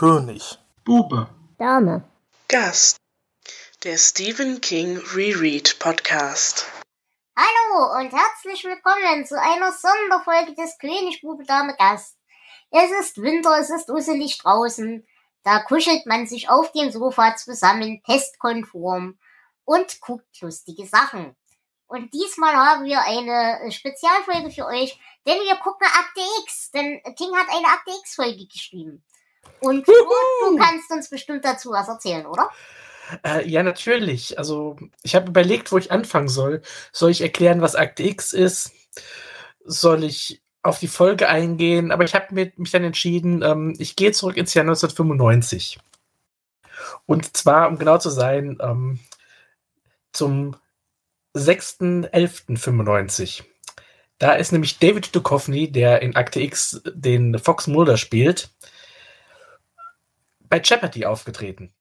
König. Bube. Dame. Gast. Der Stephen King Reread Podcast. Hallo und herzlich willkommen zu einer Sonderfolge des König Bube Dame Gast. Es ist Winter, es ist uselig draußen. Da kuschelt man sich auf dem Sofa zusammen, testkonform und guckt lustige Sachen. Und diesmal haben wir eine Spezialfolge für euch, denn wir gucken Akte X, denn King hat eine Akte X Folge geschrieben. Und du, du kannst uns bestimmt dazu was erzählen, oder? Äh, ja, natürlich. Also, ich habe überlegt, wo ich anfangen soll. Soll ich erklären, was Akte X ist? Soll ich auf die Folge eingehen? Aber ich habe mich dann entschieden, ähm, ich gehe zurück ins Jahr 1995. Und zwar, um genau zu sein, ähm, zum 6.11.95. Da ist nämlich David Duchovny, der in Akte X den Fox Mulder spielt, bei Jeopardy aufgetreten.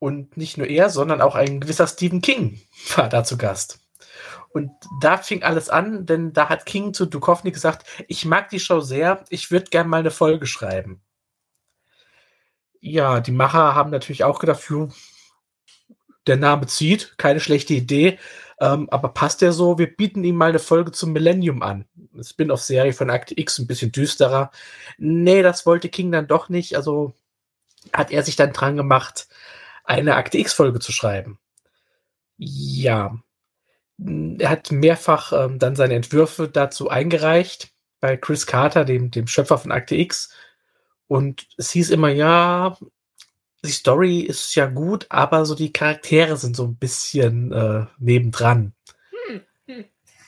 Und nicht nur er, sondern auch ein gewisser Stephen King war da zu Gast. Und da fing alles an, denn da hat King zu Duchovny gesagt, ich mag die Show sehr, ich würde gerne mal eine Folge schreiben. Ja, die Macher haben natürlich auch gedacht, der Name zieht, keine schlechte Idee, ähm, aber passt der so? Wir bieten ihm mal eine Folge zum Millennium an. Spin-off-Serie von Akte X, ein bisschen düsterer. Nee, das wollte King dann doch nicht, also hat er sich dann dran gemacht, eine Akte X-Folge zu schreiben. Ja. Er hat mehrfach ähm, dann seine Entwürfe dazu eingereicht bei Chris Carter, dem, dem Schöpfer von Akte X. Und es hieß immer, ja, die Story ist ja gut, aber so die Charaktere sind so ein bisschen äh, nebendran. Hm. hm.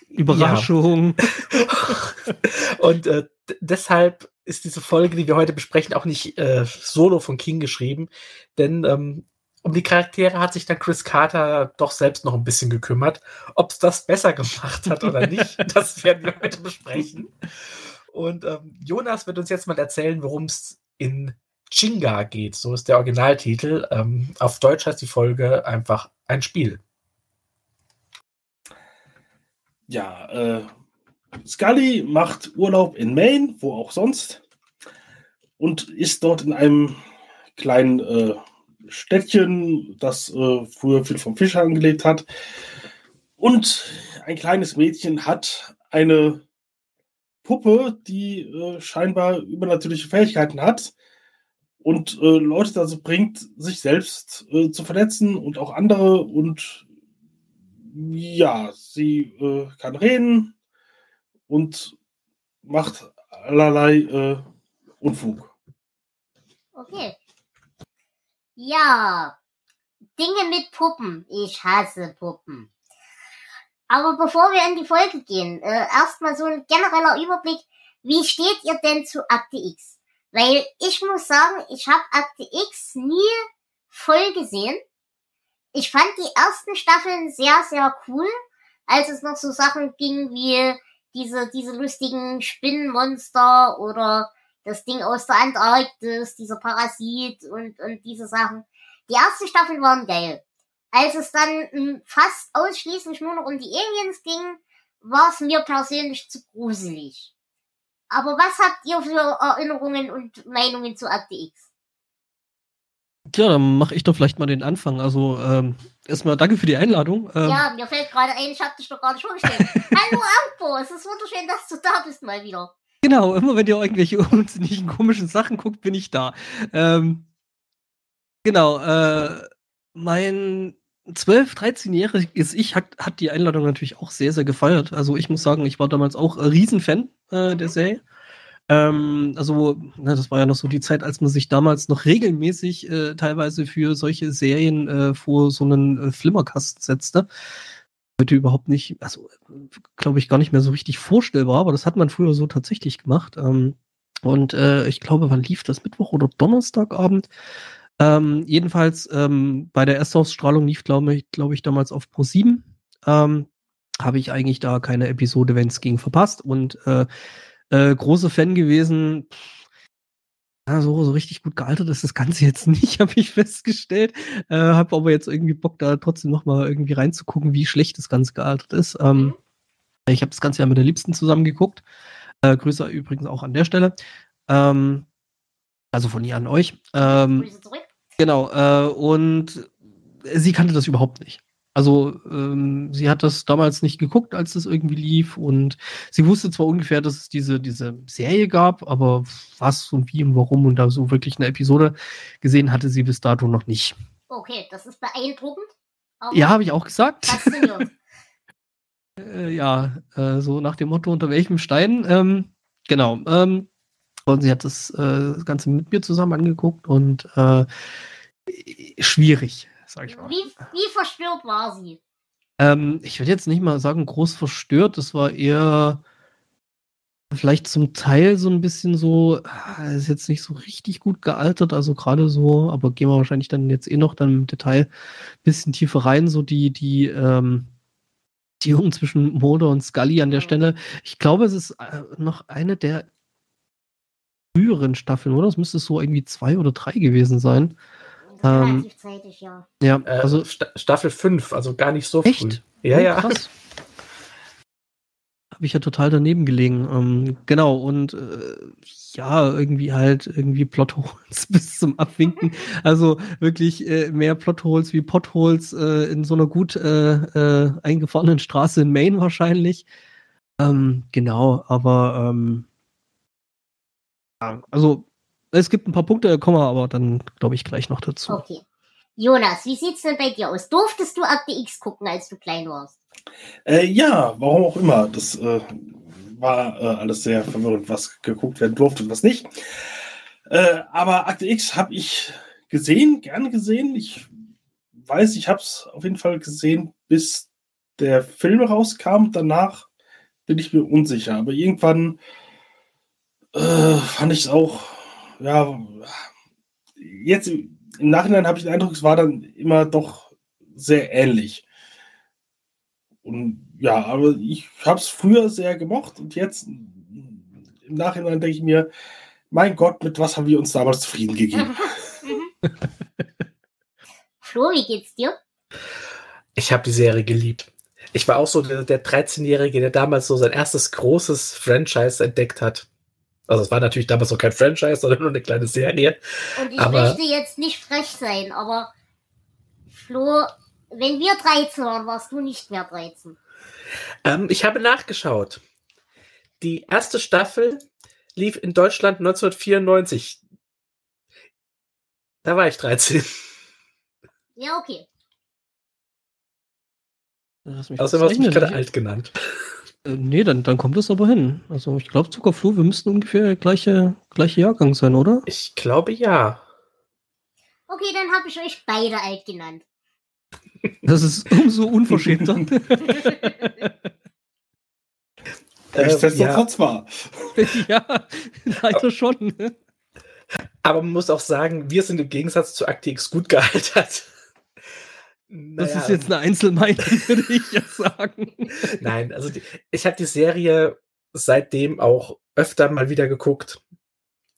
Überraschung. Ja. Und äh, deshalb ist diese Folge, die wir heute besprechen, auch nicht äh, solo von King geschrieben, denn ähm, um die Charaktere hat sich dann Chris Carter doch selbst noch ein bisschen gekümmert. Ob es das besser gemacht hat oder nicht, das werden wir heute besprechen. Und ähm, Jonas wird uns jetzt mal erzählen, worum es in Chinga geht. So ist der Originaltitel. Ähm, auf Deutsch heißt die Folge einfach ein Spiel. Ja, äh, Scully macht Urlaub in Maine, wo auch sonst, und ist dort in einem kleinen äh, Städtchen, das äh, früher viel vom Fischern gelebt hat. Und ein kleines Mädchen hat eine Puppe, die äh, scheinbar übernatürliche Fähigkeiten hat und äh, Leute dazu bringt, sich selbst äh, zu verletzen und auch andere. Und ja, sie äh, kann reden und macht allerlei äh, Unfug. Okay. Ja, Dinge mit Puppen. Ich hasse Puppen. Aber bevor wir in die Folge gehen, äh, erstmal so ein genereller Überblick. Wie steht ihr denn zu Akte X? Weil ich muss sagen, ich habe Akte X nie voll gesehen. Ich fand die ersten Staffeln sehr, sehr cool, als es noch so Sachen ging wie diese, diese lustigen Spinnenmonster oder das Ding aus der Antarktis, dieser Parasit und, und diese Sachen. Die ersten Staffeln waren geil. Als es dann hm, fast ausschließlich nur noch um die Aliens ging, war es mir persönlich zu gruselig. Aber was habt ihr für Erinnerungen und Meinungen zu Akte X? Tja, dann mache ich doch vielleicht mal den Anfang. Also ähm, erstmal danke für die Einladung. Ähm, ja, mir fällt gerade ein, ich habe dich doch gar nicht vorgestellt. Hallo Ampo, es ist wunderschön, dass du da bist mal wieder. Genau, immer wenn ihr irgendwelche unsinnigen, komischen Sachen guckt, bin ich da. Ähm, genau, äh, mein 12-, 13-jähriges Ich hat, hat die Einladung natürlich auch sehr, sehr gefeiert. Also ich muss sagen, ich war damals auch ein Riesenfan äh, der Serie. Ähm, also, na, das war ja noch so die Zeit, als man sich damals noch regelmäßig äh, teilweise für solche Serien äh, vor so einen äh, Flimmerkasten setzte heute überhaupt nicht, also glaube ich, gar nicht mehr so richtig vorstellbar, aber das hat man früher so tatsächlich gemacht. Ähm, und äh, ich glaube, wann lief das? Mittwoch oder Donnerstagabend? Ähm, jedenfalls ähm, bei der Erstausstrahlung lief, glaube ich, glaube ich, damals auf Pro 7. Ähm, Habe ich eigentlich da keine Episode, wenn es ging, verpasst und äh, äh, große Fan gewesen. Ja, so, so richtig gut gealtert ist das Ganze jetzt nicht, habe ich festgestellt. Äh, habe aber jetzt irgendwie Bock, da trotzdem nochmal irgendwie reinzugucken, wie schlecht das Ganze gealtert ist. Ähm, mhm. Ich habe das Ganze ja mit der Liebsten zusammen geguckt. Äh, Grüße übrigens auch an der Stelle. Ähm, Also von ihr an euch. Ähm, Grüße zurück. Genau, äh, und sie kannte das überhaupt nicht. Also ähm, sie hat das damals nicht geguckt, als das irgendwie lief und sie wusste zwar ungefähr, dass es diese, diese Serie gab, aber was und wie und warum und da so wirklich eine Episode gesehen hatte sie bis dato noch nicht. Okay, das ist beeindruckend. Aber Ja, habe ich auch gesagt. Äh, ja, äh, so nach dem Motto, unter welchem Stein. Ähm, genau. Ähm, und sie hat das, äh, das Ganze mit mir zusammen angeguckt und äh, schwierig, sag ich mal. Wie, wie verstört war sie? Ähm, ich würde jetzt nicht mal sagen, groß verstört. Das war eher vielleicht zum Teil so ein bisschen so, ah, ist jetzt nicht so richtig gut gealtert, also gerade so, aber gehen wir wahrscheinlich dann jetzt eh noch dann im Detail ein bisschen tiefer rein, so die, die, ähm, die Jungen zwischen Mulder und Scully an der Mhm. Stelle. Ich glaube, es ist äh, noch eine der früheren Staffeln, oder? Es müsste so irgendwie zwei oder drei gewesen sein. Ähm, Relativ zeitig, ja. Ja, Äh, also Sta Staffel 5, also gar nicht so früh. Echt? Ja, Oh, ja. Krass. Habe ich ja total daneben gelegen. Ähm, genau, und äh, ja, irgendwie halt irgendwie Plotholes bis zum Abwinken. Also wirklich äh, mehr Plotholes wie Potholes äh, in so einer gut äh, äh, eingefahrenen Straße in Maine wahrscheinlich. Ähm, genau, aber ähm, ja, also es gibt ein paar Punkte, da kommen wir aber dann, glaube ich, gleich noch dazu. Okay. Jonas, wie sieht's denn bei dir aus? Durftest du Akte X gucken, als du klein warst? Äh, ja, warum auch immer. Das äh, war äh, alles sehr verwirrend, was geguckt werden durfte und was nicht. Äh, aber Akte X habe ich gesehen, gerne gesehen. Ich weiß, ich habe es auf jeden Fall gesehen, bis der Film rauskam. Danach bin ich mir unsicher. Aber irgendwann äh, fand ich es auch, ja, jetzt im Nachhinein habe ich den Eindruck, es war dann immer doch sehr ähnlich. Und ja, aber ich habe es früher sehr gemocht und jetzt im Nachhinein denke ich mir, mein Gott, mit was haben wir uns damals zufrieden gegeben? Mhm. Flo, wie geht's dir? Ich habe die Serie geliebt. Ich war auch so der, der 13-Jährige, der damals so sein erstes großes Franchise entdeckt hat. Also es war natürlich damals noch kein Franchise, sondern nur eine kleine Serie. Und ich Aber- möchte jetzt nicht frech sein, aber Flo, wenn wir 13 waren, warst du nicht mehr 13. Ähm, ich habe nachgeschaut. Die erste Staffel lief in Deutschland 1994. Da war ich 13. Ja, okay. Außerdem hast du mich gerade alt genannt. Äh, nee, dann, dann kommt es aber hin. Also ich glaube, Zuckerflu, wir müssten ungefähr der gleiche, gleiche Jahrgang sein, oder? Ich glaube ja. Okay, dann habe ich euch beide alt genannt. Das ist umso unverschämter. Äh, ja. Nichtsdestotrotz war. ja, leider schon. Aber man muss auch sagen, wir sind im Gegensatz zu ActX gut gealtert. Das Naja, ist jetzt eine Einzelmeinung, würde ich ja sagen. Nein, also die, ich habe die Serie seitdem auch öfter mal wieder geguckt.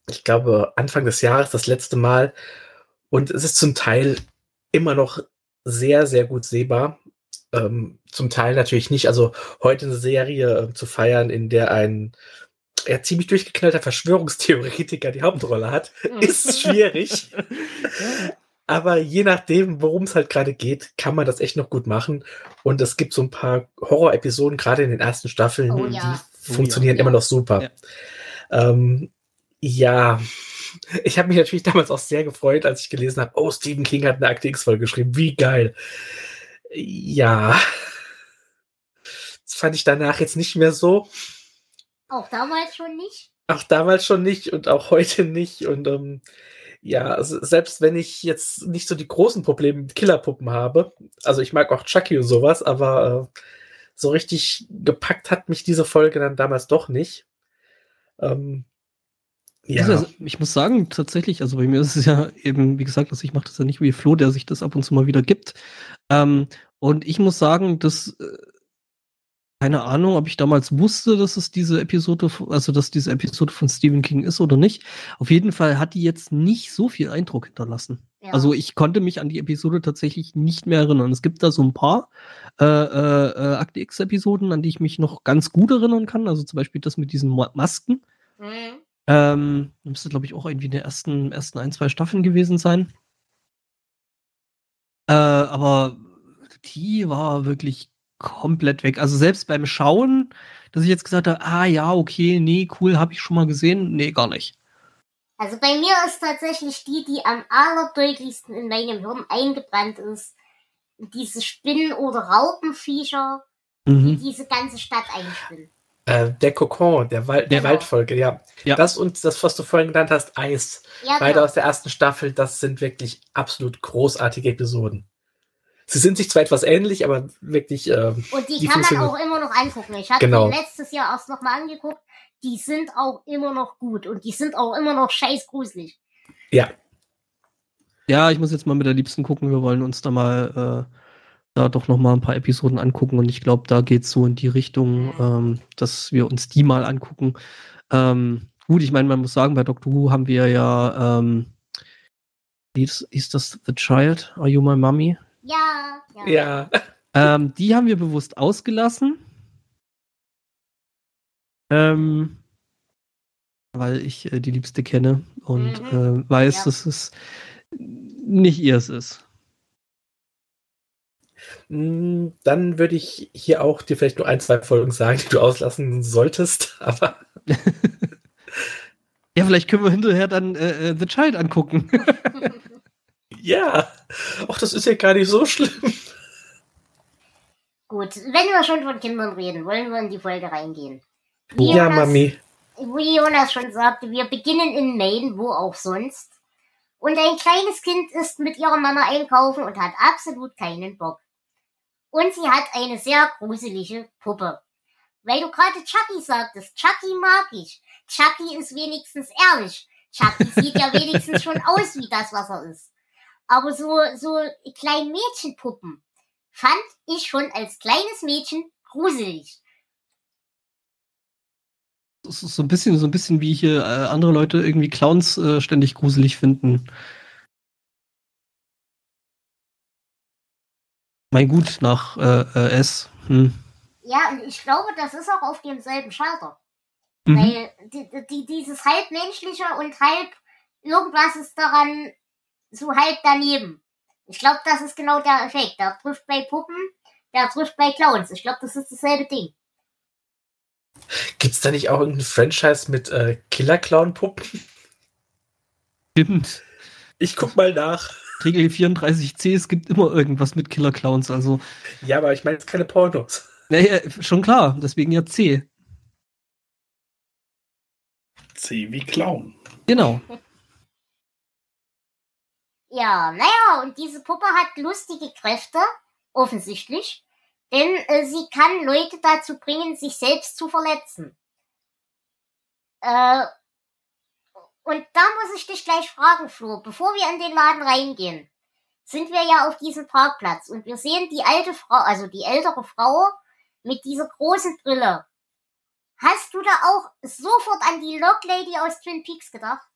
Ich glaube, Anfang des Jahres das letzte Mal. Und es ist zum Teil immer noch sehr, sehr gut sehbar. Ähm, zum Teil natürlich nicht. Also heute eine Serie äh, zu feiern, in der ein ja, ziemlich durchgeknallter Verschwörungstheoretiker die Hauptrolle hat, ist schwierig. Aber je nachdem, worum es halt gerade geht, kann man das echt noch gut machen. Und es gibt so ein paar Horror-Episoden, gerade in den ersten Staffeln, Oh ja. die funktionieren ja. immer noch super. Ja. Ähm, ja, ich habe mich natürlich damals auch sehr gefreut, als ich gelesen habe, oh, Stephen King hat eine Akte X-Folge geschrieben. Wie geil. Ja. Das fand ich danach jetzt nicht mehr so. Auch damals schon nicht? Auch damals schon nicht und auch heute nicht. Und ähm, ja, also selbst wenn ich jetzt nicht so die großen Probleme mit Killerpuppen habe, also ich mag auch Chucky und sowas, aber äh, so richtig gepackt hat mich diese Folge dann damals doch nicht. Ähm, ja, Also, ich muss sagen, tatsächlich, also bei mir ist es ja eben, wie gesagt, dass ich mache das ja nicht wie Flo, der sich das ab und zu mal wieder gibt. Ähm, und ich muss sagen, dass äh, keine Ahnung, ob ich damals wusste, dass es diese Episode, also dass diese Episode von Stephen King ist oder nicht. Auf jeden Fall hat die jetzt nicht so viel Eindruck hinterlassen. Ja. Also ich konnte mich an die Episode tatsächlich nicht mehr erinnern. Es gibt da so ein paar äh, äh, äh, Akte X-Episoden, an die ich mich noch ganz gut erinnern kann. Also zum Beispiel das mit diesen Ma Masken. Mhm. Ähm, müsste, glaube ich, auch irgendwie in den ersten, ersten ein, zwei Staffeln gewesen sein. Äh, aber die war wirklich komplett weg. Also selbst beim Schauen, dass ich jetzt gesagt habe, ah ja, okay, nee, cool, habe ich schon mal gesehen. Nee, gar nicht. Also bei mir ist tatsächlich die, die am allerdeutlichsten in meinem Hirn eingebrannt ist, diese Spinnen- oder Raupenviecher, die Mhm. diese ganze Stadt einspinnen. Äh, der Kokon, der, Wal der Genau. Waldfolge, ja. Ja. Das und das, was du vorhin genannt hast, Eis. Ja, Beide genau. aus der ersten Staffel, das sind wirklich absolut großartige Episoden. Sie sind sich zwar etwas ähnlich, aber wirklich, ähm, Und die, die kann man auch immer noch angucken. Ich habe Genau. letztes Jahr erst noch mal angeguckt. Die sind auch immer noch gut und die sind auch immer noch scheiß gruselig. ja. Ja, ich muss jetzt mal mit der Liebsten gucken. Wir wollen uns da mal äh, da doch noch mal ein paar Episoden angucken und ich glaube, da geht es so in die Richtung, ähm, dass wir uns die mal angucken. Ähm, gut, ich meine, man muss sagen, bei Doctor Who haben wir ja, ähm, ist, ist das The Child? Are You My Mummy? Ja, ja. Ja. Ähm, die haben wir bewusst ausgelassen. Ähm, weil ich äh, die Liebste kenne und Mhm. äh, weiß, Ja. dass es nicht ihrs ist. Mm, Dann würde ich hier auch dir vielleicht nur ein, zwei Folgen sagen, die du auslassen solltest. Aber Ja, vielleicht können wir hinterher dann äh, äh, The Child angucken. ja, auch das ist ja gar nicht so schlimm. Gut, wenn wir schon von Kindern reden, wollen wir in die Folge reingehen. Ja, Jonas- Mami. Wie Jonas schon sagte, wir beginnen in Maine, wo auch sonst. Und ein kleines Kind ist mit ihrer Mama einkaufen und hat absolut keinen Bock. Und sie hat eine sehr gruselige Puppe. Weil du gerade Chucky sagtest, Chucky mag ich. Chucky ist wenigstens ehrlich. Chucky sieht ja wenigstens schon aus wie das, was er ist. Aber so, so kleine Mädchenpuppen fand ich schon als kleines Mädchen gruselig. Das ist so ein bisschen, so ein bisschen wie hier äh, andere Leute irgendwie Clowns äh, ständig gruselig finden. Mein Gut, nach äh, äh, S. Hm. Ja, und ich glaube, das ist auch auf demselben Schalter. Mhm. Weil die, die, dieses halb menschliche und halb irgendwas ist daran so halb daneben. Ich glaube, das ist genau der Effekt. Der trifft bei Puppen, der trifft bei Clowns. Ich glaube, das ist dasselbe Ding. Gibt es da nicht auch irgendein Franchise mit äh, Killer-Clown-Puppen? Stimmt. Ich guck mal nach. Regel 34c, es gibt immer irgendwas mit Killer Clowns. Also, Ja, aber ich meine jetzt keine Pornos. naja, schon klar, deswegen ja C. C wie Clown. Genau. Ja, naja, und diese Puppe hat lustige Kräfte, offensichtlich. Denn äh, sie kann Leute dazu bringen, sich selbst zu verletzen. Äh, und da muss ich dich gleich fragen, Flo, bevor wir in den Laden reingehen, sind wir ja auf diesem Parkplatz und wir sehen die alte Frau, also die ältere Frau mit dieser großen Brille. Hast du da auch sofort an die Lock Lady aus Twin Peaks gedacht?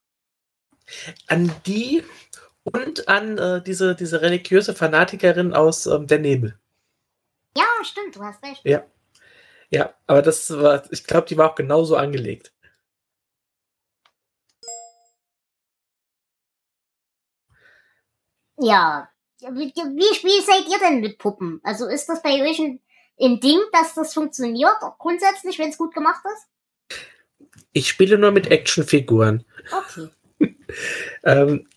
An die und an äh, diese, diese religiöse Fanatikerin aus ähm, Der Nebel. Ja, stimmt, du hast recht. Ja. Ja, aber das war, ich glaube, die war auch genauso angelegt. Ja. Wie, wie, seid ihr denn mit Puppen? Also ist das bei euch ein, ein Ding, dass das funktioniert, grundsätzlich, wenn es gut gemacht ist? Ich spiele nur mit Actionfiguren. Okay. Ähm,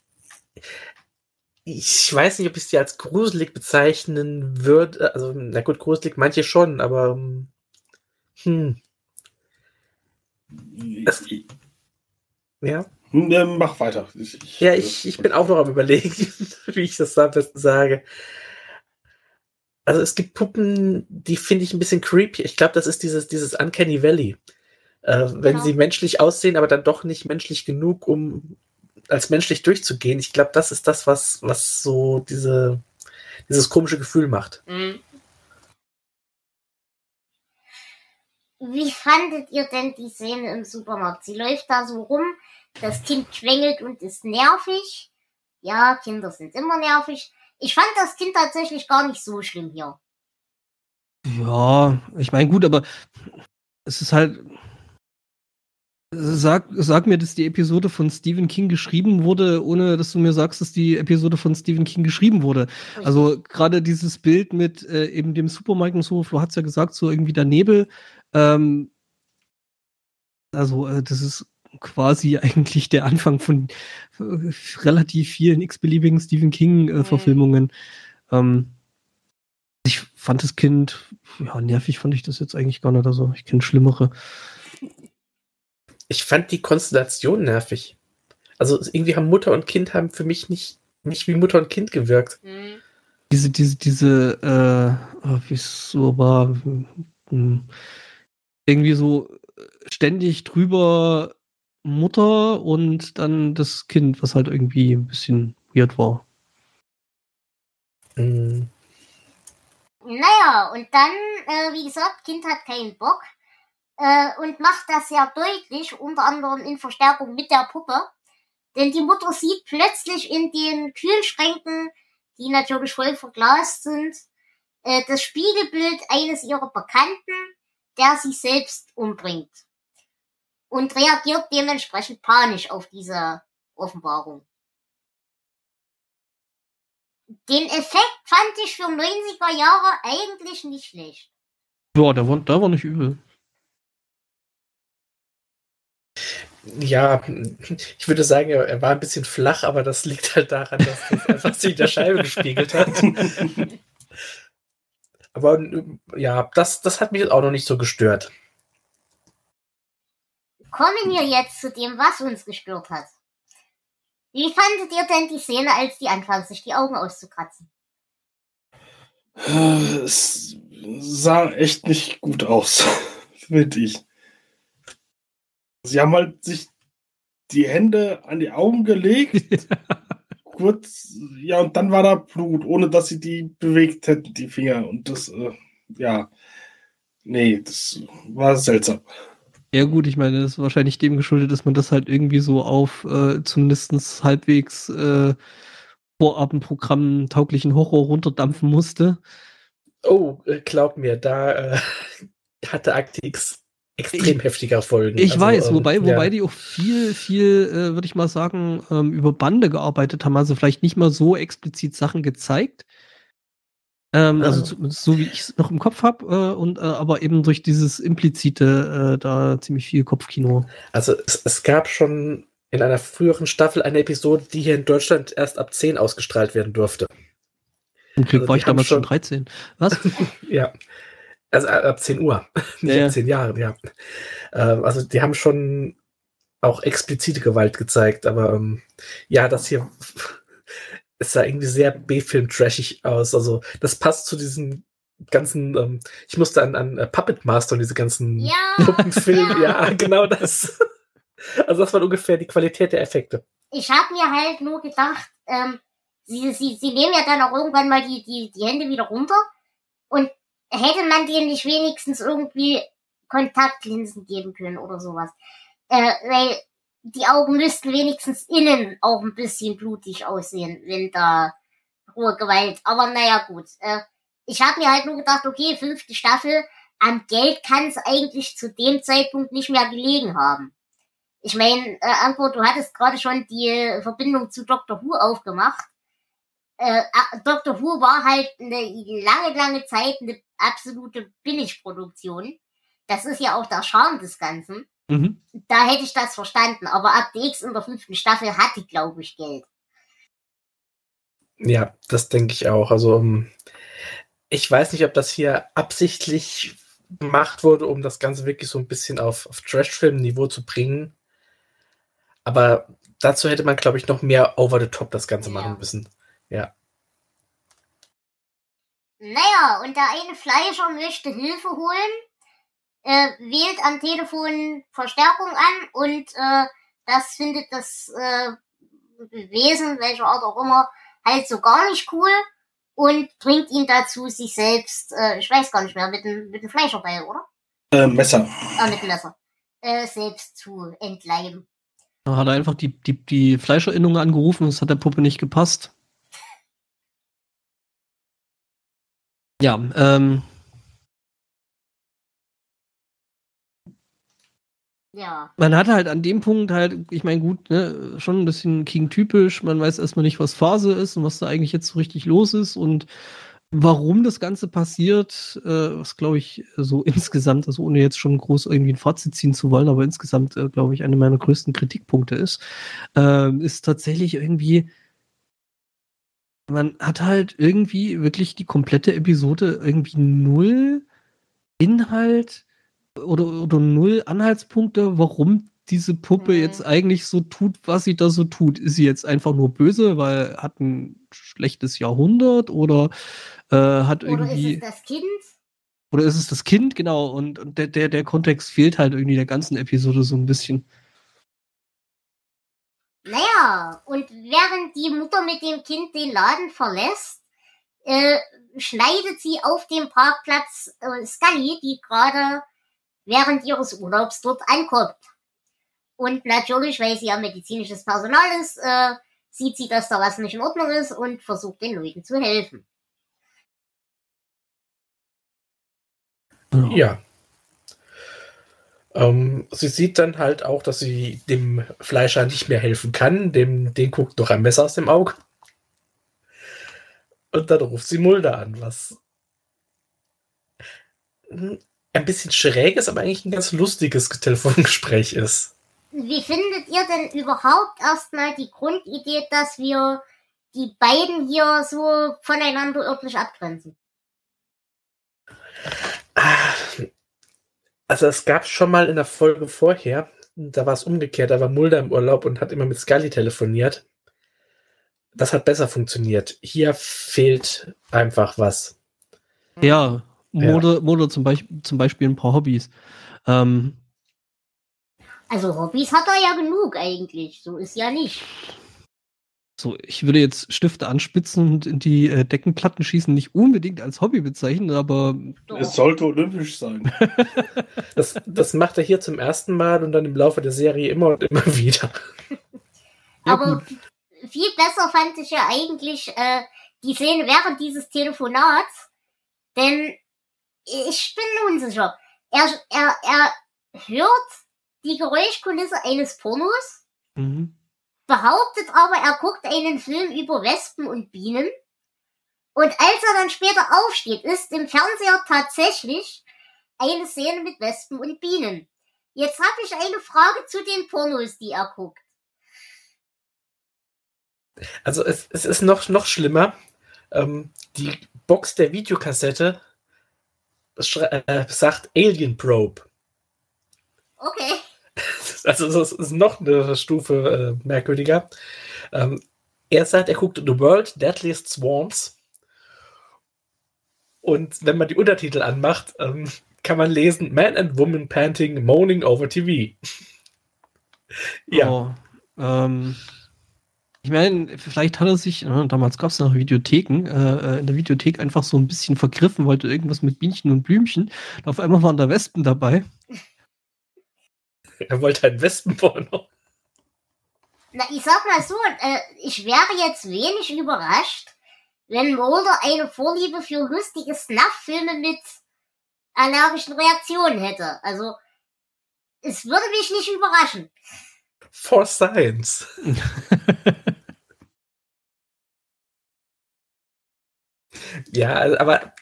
ich weiß nicht, ob ich sie als gruselig bezeichnen würde. Also, na gut, gruselig manche schon, aber ähm, hm, Das- ja. Hm, mach weiter. Ich, ich, Ja, ich, ich bin auch noch am überlegen, wie ich das am besten sage. Also es gibt Puppen, die finde ich ein bisschen creepy. Ich glaube, das ist dieses, dieses Uncanny Valley. Äh, wenn Genau. sie menschlich aussehen, aber dann doch nicht menschlich genug, um als menschlich durchzugehen. Ich glaube, das ist das, was, was so diese, dieses komische Gefühl macht. Mhm. Wie fandet ihr denn die Szene im Supermarkt? Sie läuft da so rum, das Kind quengelt und ist nervig. Ja, Kinder sind immer nervig. Ich fand das Kind tatsächlich gar nicht so schlimm hier. Ja, ich meine, gut, aber es ist halt. Sag, sag mir, dass die Episode von Stephen King geschrieben wurde, ohne dass du mir sagst, dass die Episode von Stephen King geschrieben wurde. Also gerade dieses Bild mit äh, eben dem Supermarkt und so, du hast ja gesagt, so irgendwie der Nebel. Ähm, also äh, das ist quasi eigentlich der Anfang von äh, relativ vielen x-beliebigen Stephen King-Verfilmungen. Mhm. Ähm, ich fand das Kind, ja, nervig fand ich das jetzt eigentlich gar nicht. Also ich kenne schlimmere ich fand die Konstellation nervig. Also irgendwie haben Mutter und Kind haben für mich nicht, nicht wie Mutter und Kind gewirkt. Mhm. Diese, diese, diese, äh, oh, wie es so war, hm, irgendwie so ständig drüber Mutter und dann das Kind, was halt irgendwie ein bisschen weird war. Mhm. Naja, und dann, äh, wie gesagt, Kind hat keinen Bock äh, und macht das sehr deutlich, unter anderem in Verstärkung mit der Puppe. Denn die Mutter sieht plötzlich in den Kühlschränken, die natürlich voll verglast sind, äh, das Spiegelbild eines ihrer Bekannten, der sich selbst umbringt. Und reagiert dementsprechend panisch auf diese Offenbarung. Den Effekt fand ich für 90er Jahre eigentlich nicht schlecht. Ja, der war, der war nicht übel. Ja, ich würde sagen, er war ein bisschen flach, aber das liegt halt daran, dass das einfach sich in der Scheibe gespiegelt hat. aber ja, das, das hat mich auch noch nicht so gestört. Kommen wir jetzt zu dem, was uns gestört hat. Wie fandet ihr denn die Szene, als die anfangen, sich die Augen auszukratzen? Es sah echt nicht gut aus, finde ich. Sie haben halt sich die Hände an die Augen gelegt. kurz, ja, und dann war da Blut, ohne dass sie die bewegt hätten, die Finger. Und das, äh, ja, nee, das war seltsam. Ja, gut, ich meine, das ist wahrscheinlich dem geschuldet, dass man das halt irgendwie so auf äh, zumindest halbwegs äh, Vorabendprogramm tauglichen Horror runterdampfen musste. Oh, äh, glaub mir, da äh, hatte Akte X extrem ich, heftiger Folgen. Ich also, weiß, ähm, wobei, wobei ja. die auch viel, viel, äh, würde ich mal sagen, ähm, über Bande gearbeitet haben. Also vielleicht nicht mal so explizit Sachen gezeigt. Ähm, also ah. so wie ich es noch im Kopf habe, äh, und äh, aber eben durch dieses implizite äh, da ziemlich viel Kopfkino. Also es, es, gab schon in einer früheren Staffel eine Episode, die hier in Deutschland erst ab 10 ausgestrahlt werden durfte. Zum Glück also war ich damals schon 13. Was? ja. Also äh, ab 10 Uhr, nicht ja. ab 10 Jahren, ja. Ähm, also die haben schon auch explizite Gewalt gezeigt, aber ähm, ja, das hier es sah irgendwie sehr B-Film-trashig aus. Also das passt zu diesen ganzen, ähm, ich musste an, an äh, Puppet Master und diese ganzen ja, Puppenfilme, ja. ja, genau das. Also das war ungefähr die Qualität der Effekte. Ich habe mir halt nur gedacht, ähm, sie, sie, sie nehmen ja dann auch irgendwann mal die, die, die Hände wieder runter und hätte man denen nicht wenigstens irgendwie Kontaktlinsen geben können oder sowas. Äh, weil die Augen müssten wenigstens innen auch ein bisschen blutig aussehen, wenn da hohe Gewalt. Aber naja, gut. Äh, ich habe mir halt nur gedacht, okay, fünfte Staffel, am Geld kann es eigentlich zu dem Zeitpunkt nicht mehr gelegen haben. Ich meine, äh, Anko, du hattest gerade schon die Verbindung zu Dr. Who aufgemacht äh, Dr. Who war halt eine lange, lange Zeit eine absolute Billigproduktion. Das ist ja auch der Charme des Ganzen. Mhm. Da hätte ich das verstanden. Aber ab DX in der fünften Staffel hatte, glaube ich, Geld. Ja, das denke ich auch. Also, ähm, ich weiß nicht, ob das hier absichtlich gemacht wurde, um das Ganze wirklich so ein bisschen auf, auf Trash-Film-Niveau zu bringen. Aber dazu hätte man, glaube ich, noch mehr over the top das Ganze ja. machen müssen. Ja. Naja, und der eine Fleischer möchte Hilfe holen, äh, wählt am Telefon Verstärkung an und äh, das findet das äh, Wesen, welcher Art auch immer, halt so gar nicht cool und bringt ihn dazu, sich selbst, äh, ich weiß gar nicht mehr, mit dem, mit dem Fleischerbeil, oder? Äh, Messer. Ah, mit dem Messer. Äh, selbst zu entleiben. Da hat er einfach die, die, die Fleischerinnung angerufen, das hat der Puppe nicht gepasst. Ja, ähm, Ja. Man hat halt an dem Punkt halt, ich meine, gut, ne, schon ein bisschen King-typisch. Man weiß erstmal nicht, was Phase ist und was da eigentlich jetzt so richtig los ist und warum das Ganze passiert, äh, was glaube ich so insgesamt, also ohne jetzt schon groß irgendwie ein Fazit ziehen zu wollen, aber insgesamt äh, glaube ich einer meiner größten Kritikpunkte ist, äh, ist tatsächlich irgendwie, man hat halt irgendwie wirklich die komplette Episode irgendwie null Inhalt oder, oder null Anhaltspunkte, warum diese Puppe Mhm. jetzt eigentlich so tut, was sie da so tut. Ist sie jetzt einfach nur böse, weil hat ein schlechtes Jahrhundert oder äh, hat Oder ist irgendwie es das Kind? oder ist es das Kind genau und, und der, der der Kontext fehlt halt irgendwie der ganzen Episode so ein bisschen. Naja, und während die Mutter mit dem Kind den Laden verlässt, äh, schneidet sie auf dem Parkplatz äh, Scully, die gerade während ihres Urlaubs dort ankommt. Und natürlich, weil sie ja medizinisches Personal ist, äh, sieht sie, dass da was nicht in Ordnung ist und versucht den Leuten zu helfen. Ja. Ähm, sie sieht dann halt auch, dass sie dem Fleischer nicht mehr helfen kann. Dem, den guckt noch ein Messer aus dem Auge. Und dann ruft sie Mulder an, was ein bisschen schräg ist, aber eigentlich ein ganz lustiges Telefongespräch ist. Wie findet ihr denn überhaupt erstmal die Grundidee, dass wir die beiden hier so voneinander örtlich abgrenzen? Also es gab schon mal in der Folge vorher, da war es umgekehrt, da war Mulder im Urlaub und hat immer mit Scully telefoniert. Das hat besser funktioniert. Hier fehlt einfach was. Ja, Mode, Mode zum, Beispiel, zum Beispiel ein paar Hobbys. Ähm, Also Hobbys hat er ja genug eigentlich. So ist ja nicht. So, ich würde jetzt Stifte anspitzen und in die äh, Deckenplatten schießen nicht unbedingt als Hobby bezeichnen, aber Doch. Es sollte olympisch sein. Das, das macht er hier zum ersten Mal und dann im Laufe der Serie immer und immer wieder. Ja, Aber gut. viel besser fand ich ja eigentlich äh, die Szene während dieses Telefonats. Denn ich bin unsicher. Er, er, er hört die Geräuschkulisse eines Pornos, mhm. Behauptet aber, er guckt einen Film über Wespen und Bienen. Und als er dann später aufsteht, ist im Fernseher tatsächlich eine Szene mit Wespen und Bienen. Jetzt habe ich eine Frage zu den Pornos, die er guckt. Also es, es ist noch, noch schlimmer. Ähm, die Box der Videokassette äh, sagt Alien Probe. Okay. Also das ist noch eine Stufe äh, merkwürdiger. Ähm, er sagt, er guckt The World Deadliest Swarms. Und wenn man die Untertitel anmacht, ähm, kann man lesen Man and Woman Panting Moaning over TV. ja, Oh, ähm, ich meine, vielleicht hat er sich, äh, damals gab es noch Videotheken, äh, äh, in der Videothek einfach so ein bisschen vergriffen, wollte irgendwas mit Bienchen und Blümchen. Und auf einmal waren da Wespen dabei. er wollte ein Wespenporno. Na, ich sag mal so, äh, ich wäre jetzt wenig überrascht, wenn Mulder eine Vorliebe für lustige Snuff-Filme mit allergischen Reaktionen hätte. Also, es würde mich nicht überraschen. For Science. Ja, also, aber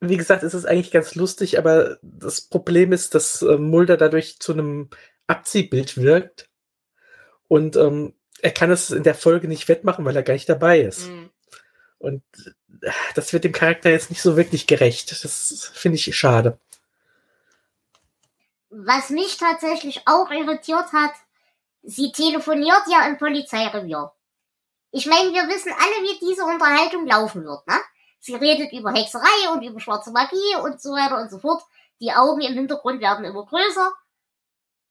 wie gesagt, es ist eigentlich ganz lustig, aber das Problem ist, dass äh, Mulder dadurch zu einem Abziehbild wirkt und ähm, er kann es in der Folge nicht wettmachen, weil er gar nicht dabei ist. Hm. Und äh, das wird dem Charakter jetzt nicht so wirklich gerecht. Das finde ich schade. Was mich tatsächlich auch irritiert hat, sie telefoniert ja im Polizeirevier. Ich meine, wir wissen alle, wie diese Unterhaltung laufen wird, ne? Sie redet über Hexerei und über schwarze Magie und so weiter und so fort. Die Augen im Hintergrund werden immer größer.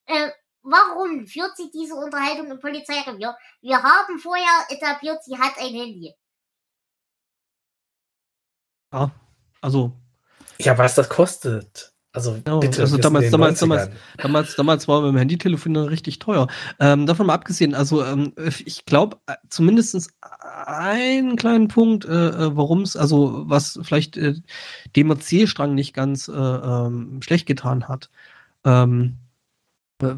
Äh, warum führt sie diese Unterhaltung im Polizeirevier? Wir haben vorher etabliert, sie hat ein Handy. Ja, also Ja, was das kostet. Also, Ja, bitte. also damals- damals- 90ern. Damals, damals war mit dem Handytelefon richtig teuer. Ähm, davon mal abgesehen, also ähm, ich glaube, zumindest einen kleinen Punkt, äh, äh, warum es, also was vielleicht äh, dem Erzählstrang nicht ganz äh, ähm, schlecht getan hat. Ähm, äh,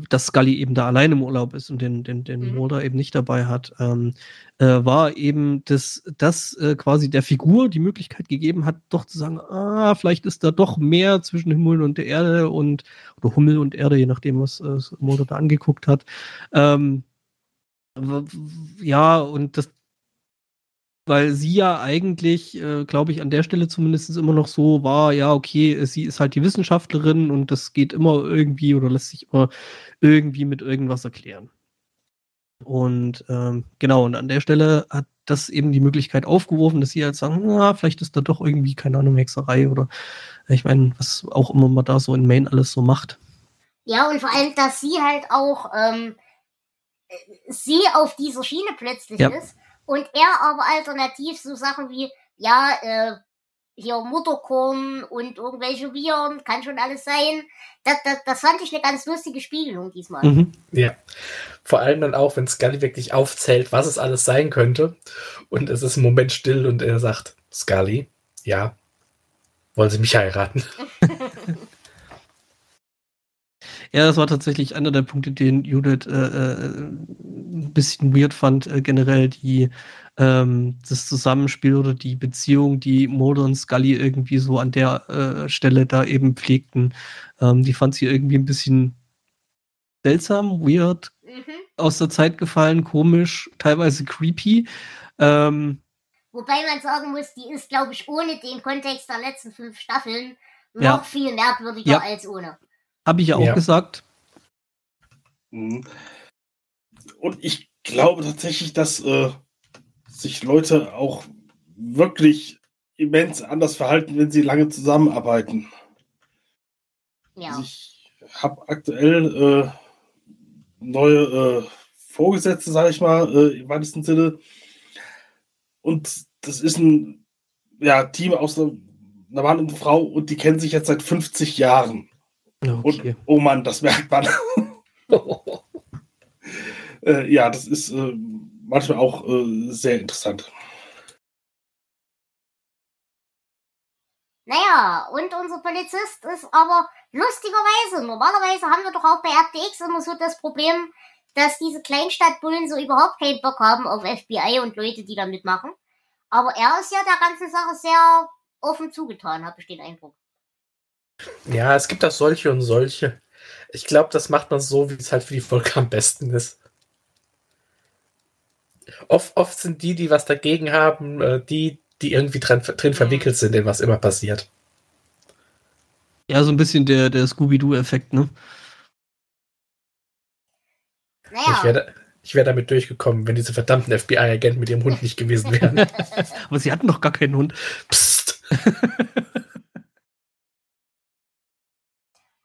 dass Scully eben da allein im Urlaub ist und den, den, den Mhm. Mulder eben nicht dabei hat, ähm, äh, war eben, dass das äh, quasi der Figur die Möglichkeit gegeben hat, doch zu sagen, ah, vielleicht ist da doch mehr zwischen Himmel und der Erde und oder Hummel und Erde, je nachdem, was äh, Mulder da angeguckt hat. Ähm, ja, und das weil sie ja eigentlich, äh, glaube ich, an der Stelle zumindest immer noch so war, ja, okay, äh, sie ist halt die Wissenschaftlerin und das geht immer irgendwie oder lässt sich immer irgendwie mit irgendwas erklären. Und ähm, genau, und an der Stelle hat das eben die Möglichkeit aufgeworfen, dass sie halt sagen, na, vielleicht ist da doch irgendwie, keine Ahnung, Hexerei oder ich meine, was auch immer man da so in Maine alles so macht. Ja, und vor allem, dass sie halt auch ähm, äh, sie auf dieser Schiene plötzlich Ja. ist und er aber alternativ so Sachen wie, ja, äh, hier Mutterkorn und irgendwelche Viren, kann schon alles sein. Das, das, das fand ich eine ganz lustige Spiegelung diesmal. Mhm. Ja. Vor allem dann auch, wenn Scully wirklich aufzählt, was es alles sein könnte. Und es ist im Moment still und er sagt, Scully, ja, wollen Sie mich heiraten? Ja, das war tatsächlich einer der Punkte, den Judith äh, äh, ein bisschen weird fand, äh, generell die ähm, das Zusammenspiel oder die Beziehung, die Mulder und Scully irgendwie so an der äh, Stelle da eben pflegten. Ähm, die fand sie irgendwie ein bisschen seltsam, weird, Mhm. aus der Zeit gefallen, komisch, teilweise creepy. Ähm, Wobei man sagen muss, die ist, glaube ich, ohne den Kontext der letzten fünf Staffeln noch Ja. viel merkwürdiger Ja. als ohne. Habe ich ja auch Ja. gesagt. Mhm. Und ich glaube tatsächlich, dass äh, sich Leute auch wirklich immens anders verhalten, wenn sie lange zusammenarbeiten. Ja. Also ich habe aktuell äh, neue äh, Vorgesetzte, sage ich mal, äh, im weitesten Sinne. Und das ist ein ja, Team aus einer, einer Mann und einer Frau und die kennen sich jetzt seit 50 Jahren. Okay. Und oh Mann, das merkt man. äh, ja, das ist äh, manchmal auch äh, sehr interessant. Naja, und unser Polizist ist aber lustigerweise, normalerweise haben wir doch auch bei RTX immer so das Problem, dass diese Kleinstadtbullen so überhaupt keinen Bock haben auf FBI und Leute, die da mitmachen. Aber er ist ja der ganzen Sache sehr offen zugetan, habe ich den Eindruck. Ja, es gibt auch solche und solche. Ich glaube, das macht man so, wie es halt für die Folge am besten ist. Oft, oft sind die, die was dagegen haben, äh, die, die irgendwie dran, drin verwickelt sind, in was immer passiert. Ja, so ein bisschen der, der Scooby-Doo-Effekt, ne? Ich Naja, wäre ich wär damit durchgekommen, wenn diese verdammten FBI-Agenten mit ihrem Hund nicht gewesen wären. Aber sie hatten doch gar keinen Hund. Psst.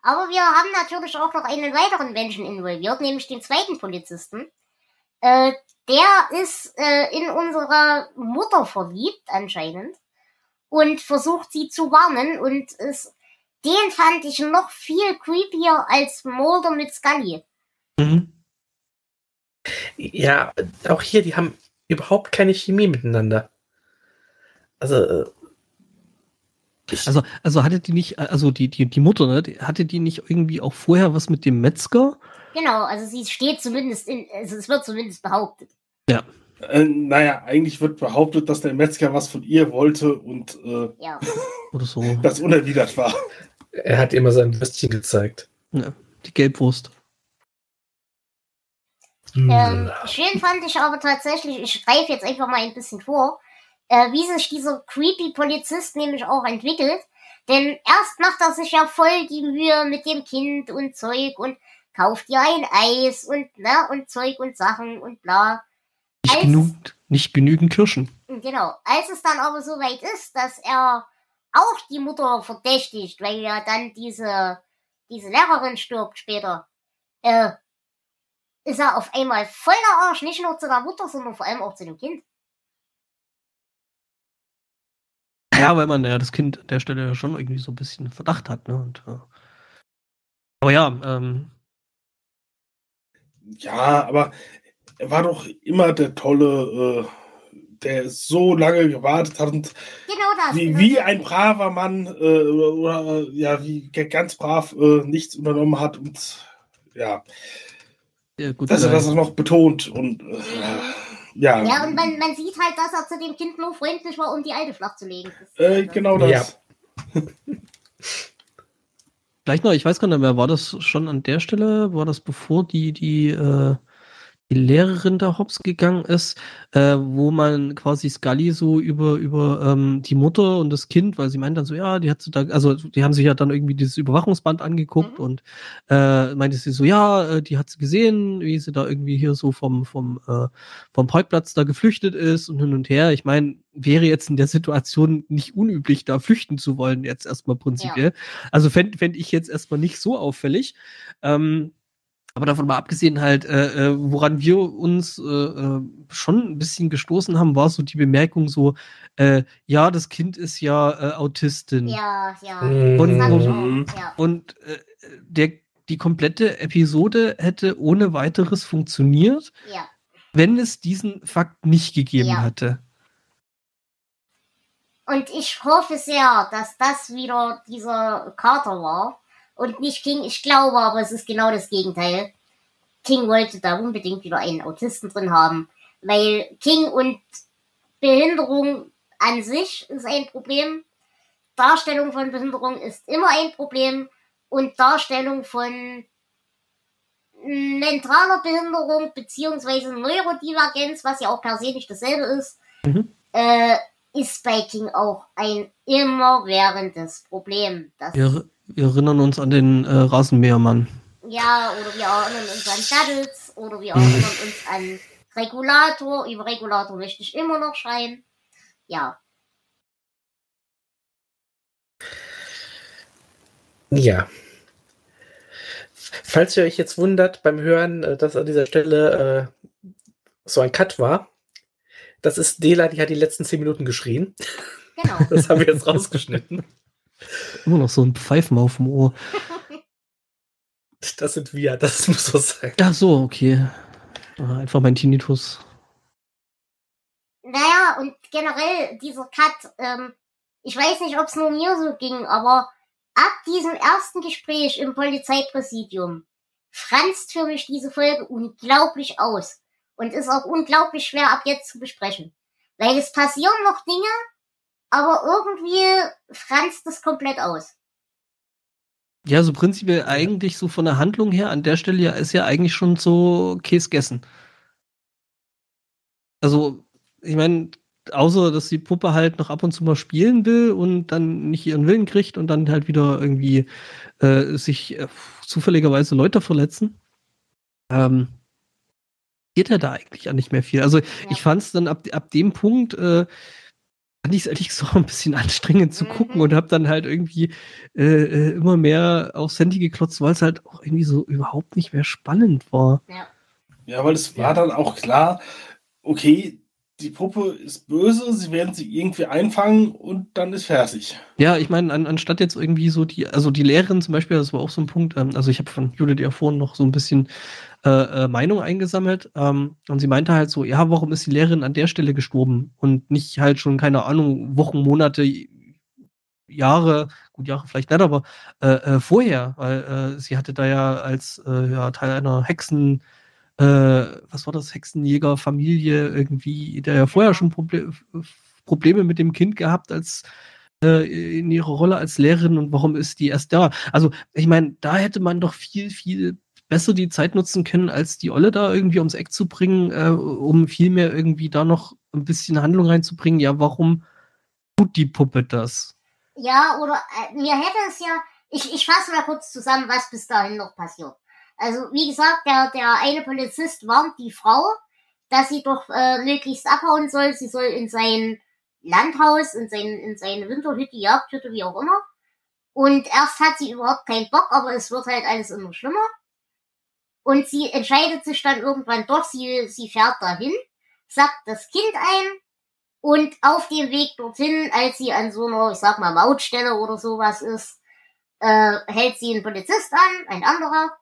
aber wir haben natürlich auch noch einen weiteren Menschen involviert, nämlich den zweiten Polizisten. Äh, der ist äh, in unsere Mutter verliebt anscheinend und versucht sie zu warnen und ist, den fand ich noch viel creepier als Mulder mit Scully. Mhm. Ja, auch hier, die haben überhaupt keine Chemie miteinander. Also, äh, Also, also hatte die nicht, also die, die, die Mutter, ne, die- hatte die nicht irgendwie auch vorher was mit dem Metzger? Genau, also sie steht zumindest in, also es wird zumindest behauptet. Äh, naja, eigentlich wird behauptet, dass der Metzger was von ihr wollte und äh, Ja. Oder so. das unerwidert war. er hat immer sein Würstchen gezeigt. Ja, die Gelbwurst. Hm. Ähm, schön fand ich aber tatsächlich, ich greife jetzt einfach mal ein bisschen vor, äh, wie sich dieser creepy Polizist nämlich auch entwickelt. Denn erst macht er sich ja voll die Mühe mit dem Kind und Zeug und kauft ihr ein Eis und, ne, und Zeug und Sachen und bla. Nicht, genug, nicht genügend Kirschen. Genau. Als es dann aber so weit ist, dass er auch die Mutter verdächtigt, weil ja dann diese, diese Lehrerin stirbt später, äh, ist er auf einmal voll der Arsch, nicht nur zu der Mutter, sondern vor allem auch zu dem Kind. Ja, weil man ja das Kind an der Stelle ja schon irgendwie so ein bisschen Verdacht hat, ne? Und, äh, aber ja, ähm, Ja, aber er war doch immer der tolle, äh, der so lange gewartet hat und Genau das. wie, genau wie das. ein braver Mann äh, oder, oder ja, wie ganz brav äh, nichts unternommen hat und ja, Ja, gut, dass er das auch noch betont und äh, ja, Ja, und man, man sieht halt, dass er zu dem Kind nur freundlich war, um die Alte flach zu legen. Das, äh, äh, genau das. Ja. Vielleicht noch, ich weiß gar nicht mehr, war das schon an der Stelle, war das bevor die, die, äh, die Lehrerin da hops gegangen ist, äh, wo man quasi Scully so über, über ähm, die Mutter und das Kind, weil sie meint dann so, ja, die hat sie da, also die haben sich ja dann irgendwie dieses Überwachungsband angeguckt Mhm. und äh, meinte sie so, ja, äh, die hat sie gesehen, wie sie da irgendwie hier so vom, vom, äh, vom Parkplatz da geflüchtet ist und hin und her. Ich meine, wäre jetzt in der Situation nicht unüblich, da flüchten zu wollen, jetzt erstmal prinzipiell. Also fände fänd ich jetzt erstmal nicht so auffällig. Ähm, aber davon mal abgesehen halt, äh, äh, woran wir uns äh, äh, schon ein bisschen gestoßen haben, war so die Bemerkung so, äh, ja, das Kind ist ja äh, Autistin. ja, ja. Mhm. Und- Mhm. ja. Und äh, der, die komplette Episode hätte ohne weiteres funktioniert, ja. wenn es diesen Fakt nicht gegeben Ja. hätte. Und ich hoffe sehr, dass das wieder dieser Carter war und nicht King. Ich glaube aber, es ist genau das Gegenteil. King wollte da unbedingt wieder einen Autisten drin haben, weil King und Behinderung an sich ist ein Problem. Darstellung von Behinderung ist immer ein Problem und Darstellung von mentaler Behinderung beziehungsweise Neurodivergenz, was ja auch per se nicht dasselbe ist, Mhm. äh, ist bei King auch ein immerwährendes Problem. Das, Wir, wir erinnern uns an den äh, Rasenmähermann. ja, oder wir erinnern uns an Shadows oder wir erinnern uns an Regulator. Über Regulator möchte ich immer noch schreien. Ja, Ja. Falls ihr euch jetzt wundert beim Hören, äh, dass an dieser Stelle äh, so ein Cut war, das ist Dela, die hat die letzten zehn Minuten geschrien. genau. Das haben wir jetzt rausgeschnitten. Immer noch so ein Pfeifen auf dem Ohr. Das sind wir, das muss so sein. Ach so, okay. Ah, Einfach mein Tinnitus. Naja, und generell dieser Cut, ähm, ich weiß nicht, ob es nur mir so ging, aber ab diesem ersten Gespräch im Polizeipräsidium franzt für mich diese Folge unglaublich aus und ist auch unglaublich schwer ab jetzt zu besprechen. Weil es passieren noch Dinge, aber irgendwie franzt es komplett aus. Ja, so prinzipiell eigentlich so von der Handlung her an der Stelle ja ist ja eigentlich schon so Käse gegessen. Also, ich meine, außer dass die Puppe halt noch ab und zu mal spielen will und dann nicht ihren Willen kriegt und dann halt wieder irgendwie äh, sich äh, zufälligerweise Leute verletzen, ähm, geht ja da eigentlich ja nicht mehr viel. Also ich fand es dann ab, ab dem Punkt, äh, fand ich es ehrlich gesagt auch ein bisschen anstrengend zu Mhm. gucken und habe dann halt irgendwie äh, äh, immer mehr aufs Handy geklotzt, weil es halt auch irgendwie so überhaupt nicht mehr spannend war. Ja, weil es war dann auch klar, okay, die Puppe ist böse, sie werden sie irgendwie einfangen und dann ist fertig. Ja, ich meine, an, anstatt jetzt irgendwie so die, also die Lehrerin zum Beispiel, das war auch so ein Punkt, ähm, also ich habe von Judith ja vorhin noch so ein bisschen äh, äh, Meinung eingesammelt ähm, und sie meinte halt so, ja, warum ist die Lehrerin an der Stelle gestorben und nicht halt schon, keine Ahnung, Wochen, Monate, Jahre, gut, Jahre vielleicht nicht, aber äh, äh, vorher, weil äh, sie hatte da ja als ja, Teil einer Hexen, was war das, Hexenjäger-Familie irgendwie, der ja vorher schon Proble Probleme mit dem Kind gehabt als in ihrer Rolle als Lehrerin und warum ist die erst da? Also, ich meine, da hätte man doch viel, viel besser die Zeit nutzen können, als die Olle da irgendwie ums Eck zu bringen, äh, um viel mehr irgendwie da noch ein bisschen Handlung reinzubringen. Ja, warum tut die Puppe das? Ja, oder äh, mir hätte es ja, ich, ich fasse mal kurz zusammen, was bis dahin noch passiert. Also, wie gesagt, der, der eine Polizist warnt die Frau, dass sie doch äh, möglichst abhauen soll. Sie soll in sein Landhaus, in, sein, in seine Winterhütte, Jagdhütte, wie auch immer. Und erst hat sie überhaupt keinen Bock, aber es wird halt alles immer schlimmer. Und sie entscheidet sich dann irgendwann doch, sie, sie fährt dahin, sackt das Kind ein und auf dem Weg dorthin, als sie an so einer, ich sag mal, Mautstelle oder sowas ist, äh, hält sie einen Polizist an, ein anderer.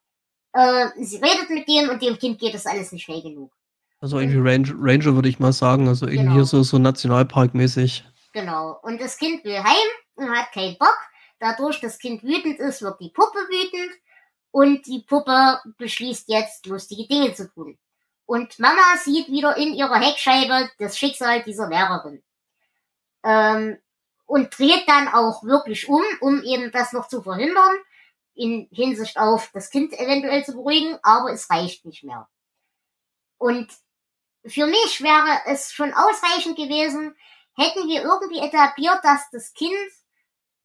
Äh, sie redet mit dem und dem Kind geht das alles nicht schnell genug. Also irgendwie Ranger, Ranger würde ich mal sagen, also irgendwie Genau. hier so, so Nationalparkmäßig. Genau. Und das Kind will heim und hat keinen Bock. Dadurch das Kind wütend ist, wird die Puppe wütend. Und die Puppe beschließt jetzt, lustige Dinge zu tun. Und Mama sieht wieder in ihrer Heckscheibe das Schicksal dieser Lehrerin. Ähm, und dreht dann auch wirklich um, um eben das noch zu verhindern, in Hinsicht auf das Kind eventuell zu beruhigen, aber es reicht nicht mehr. Und für mich wäre es schon ausreichend gewesen, hätten wir irgendwie etabliert, dass das Kind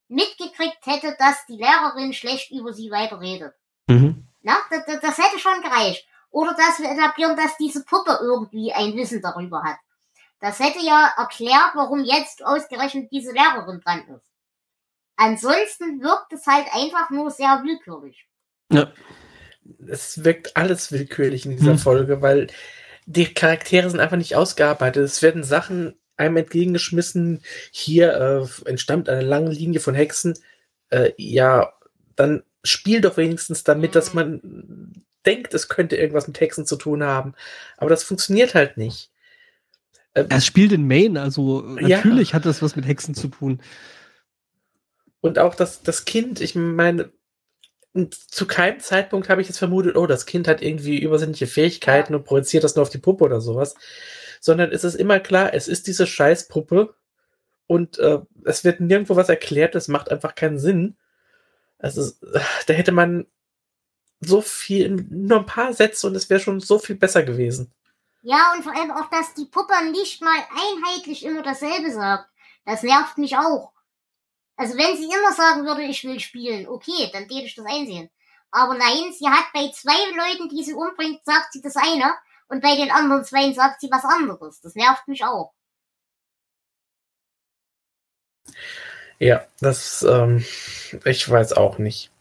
mitgekriegt hätte, dass die Lehrerin schlecht über sie weiterredet. Mhm. Na, das, das, hätte schon gereicht. Oder dass wir etablieren, dass diese Puppe irgendwie ein Wissen darüber hat. Das hätte ja erklärt, warum jetzt ausgerechnet diese Lehrerin dran ist. Ansonsten wirkt es halt einfach nur sehr willkürlich. Ja. Es wirkt alles willkürlich in dieser Hm. Folge, weil die Charaktere sind einfach nicht ausgearbeitet. Es werden Sachen einem entgegengeschmissen. Hier äh, entstammt eine lange Linie von Hexen. Äh, ja, dann spiel doch wenigstens damit, dass man denkt, es könnte irgendwas mit Hexen zu tun haben. Aber das funktioniert halt nicht. Äh, Es spielt in Maine, also Ja. natürlich hat das was mit Hexen zu tun. Und auch das, das Kind, ich meine, zu keinem Zeitpunkt habe ich jetzt vermutet, oh, das Kind hat irgendwie übersinnliche Fähigkeiten und projiziert das nur auf die Puppe oder sowas. Sondern es ist immer klar, es ist diese Scheißpuppe und äh, es wird nirgendwo was erklärt, es macht einfach keinen Sinn. Äh, da hätte man so viel, nur ein paar Sätze und es wäre schon so viel besser gewesen. Ja, und vor allem auch, dass die Puppe nicht mal einheitlich immer dasselbe sagt. Das nervt mich auch. Also wenn sie immer sagen würde, ich will spielen, okay, dann würde ich das einsehen. Aber nein, sie hat bei zwei Leuten, die sie umbringt, sagt sie das eine und bei den anderen zwei sagt sie was anderes. Das nervt mich auch. Ja, das, ähm, ich weiß auch nicht.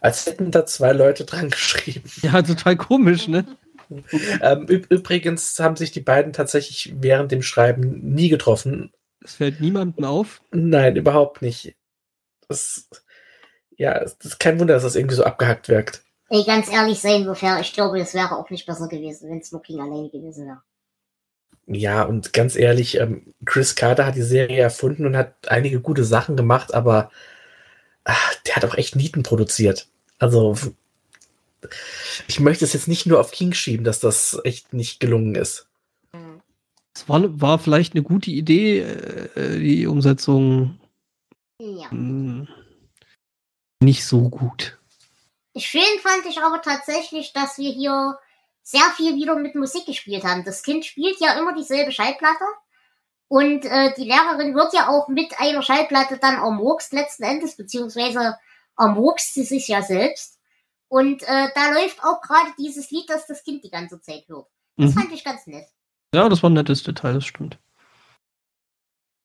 Als hätten da zwei Leute dran geschrieben. Ja, total komisch, ne? ähm, üb übrigens haben sich die beiden tatsächlich während dem Schreiben nie getroffen. Es fällt niemandem auf. Nein, überhaupt nicht. Das, ja, es ist kein Wunder, dass das irgendwie so abgehackt wirkt. Ey, ganz ehrlich sein, wofür ich glaube, es wäre auch nicht besser gewesen, wenn Smoking alleine gewesen wäre. Ja, und ganz ehrlich, ähm, Chris Carter hat die Serie erfunden und hat einige gute Sachen gemacht, aber ach, der hat auch echt Nieten produziert. Also, ich möchte es jetzt nicht nur auf King schieben, dass das echt nicht gelungen ist. Es war, war vielleicht eine gute Idee, äh, die Umsetzung Ja. mh, nicht so gut. Schön fand ich aber tatsächlich, dass wir hier sehr viel wieder mit Musik gespielt haben. Das Kind spielt ja immer dieselbe Schallplatte. Und äh, die Lehrerin wird ja auch mit einer Schallplatte dann ermurkst letzten Endes, beziehungsweise ermurkst sie sich ja selbst. Und äh, da läuft auch gerade dieses Lied, das das Kind die ganze Zeit hört. Das Mhm. fand ich ganz nett. Ja, das war ein nettes Detail, das stimmt.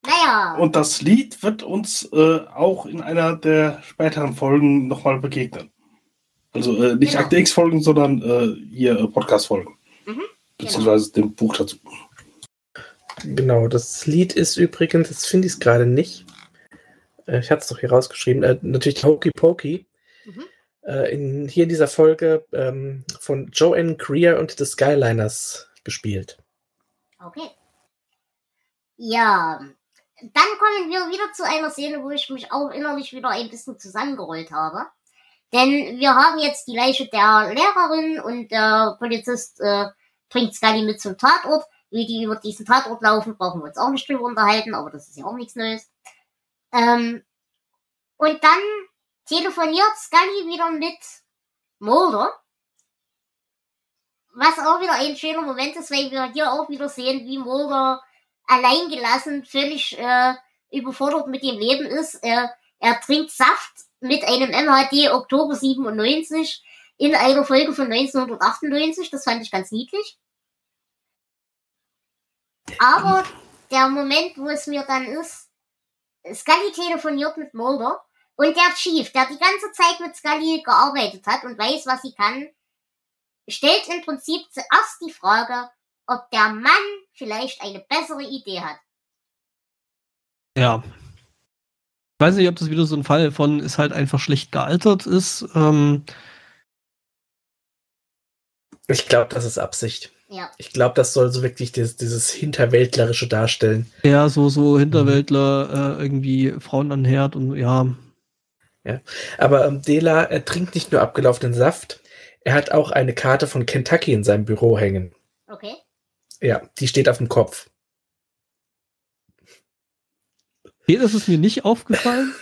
Naja, Und das Lied wird uns äh, auch in einer der späteren Folgen nochmal begegnen. Also äh, nicht Genau. Akte X-Folgen, sondern äh, hier äh, Podcast-Folgen. Mhm, Beziehungsweise dem Buch dazu. Genau, das Lied ist übrigens, jetzt finde ich es gerade nicht. Äh, ich hatte es doch hier rausgeschrieben, äh, natürlich Hokey Pokey. Mhm. Äh, in, hier in dieser Folge ähm, von Joanne Greer und The Skyliners gespielt. okay. Ja, dann kommen wir wieder zu einer Szene, wo ich mich auch innerlich wieder ein bisschen zusammengerollt habe. Denn wir haben jetzt die Leiche der Lehrerin und der Polizist äh, bringt Scully mit zum Tatort. Wie die über diesen Tatort laufen, brauchen wir uns auch nicht drüber unterhalten, aber das ist ja auch nichts Neues. Ähm, und dann telefoniert Scully wieder mit Mulder. Was auch wieder ein schöner Moment ist, weil wir hier auch wieder sehen, wie Mulder alleingelassen, völlig äh, überfordert mit dem Leben ist. Er, er trinkt Saft mit einem MHD Oktober 97 in einer Folge von 1998. Das fand ich ganz niedlich. Aber der Moment, wo es mir dann ist, Scully telefoniert mit Mulder und der Chief, der die ganze Zeit mit Scully gearbeitet hat und weiß, was sie kann, stellt im Prinzip zuerst die Frage, ob der Mann vielleicht eine bessere Idee hat. Ja. Ich weiß nicht, ob das wieder so ein Fall von ist halt einfach schlecht gealtert ist. Ähm, Ich glaube, das ist Absicht. Ja. Ich glaube, das soll so wirklich dieses, dieses Hinterwäldlerische darstellen. ja, so, so Hinterwäldler, äh, irgendwie Frauen an Herd und ja. Ja. Aber ähm, Dela, er trinkt nicht nur abgelaufenen Saft, er hat auch eine Karte von Kentucky in seinem Büro hängen. Okay. Ja, die steht auf dem Kopf. Okay, das ist mir nicht aufgefallen.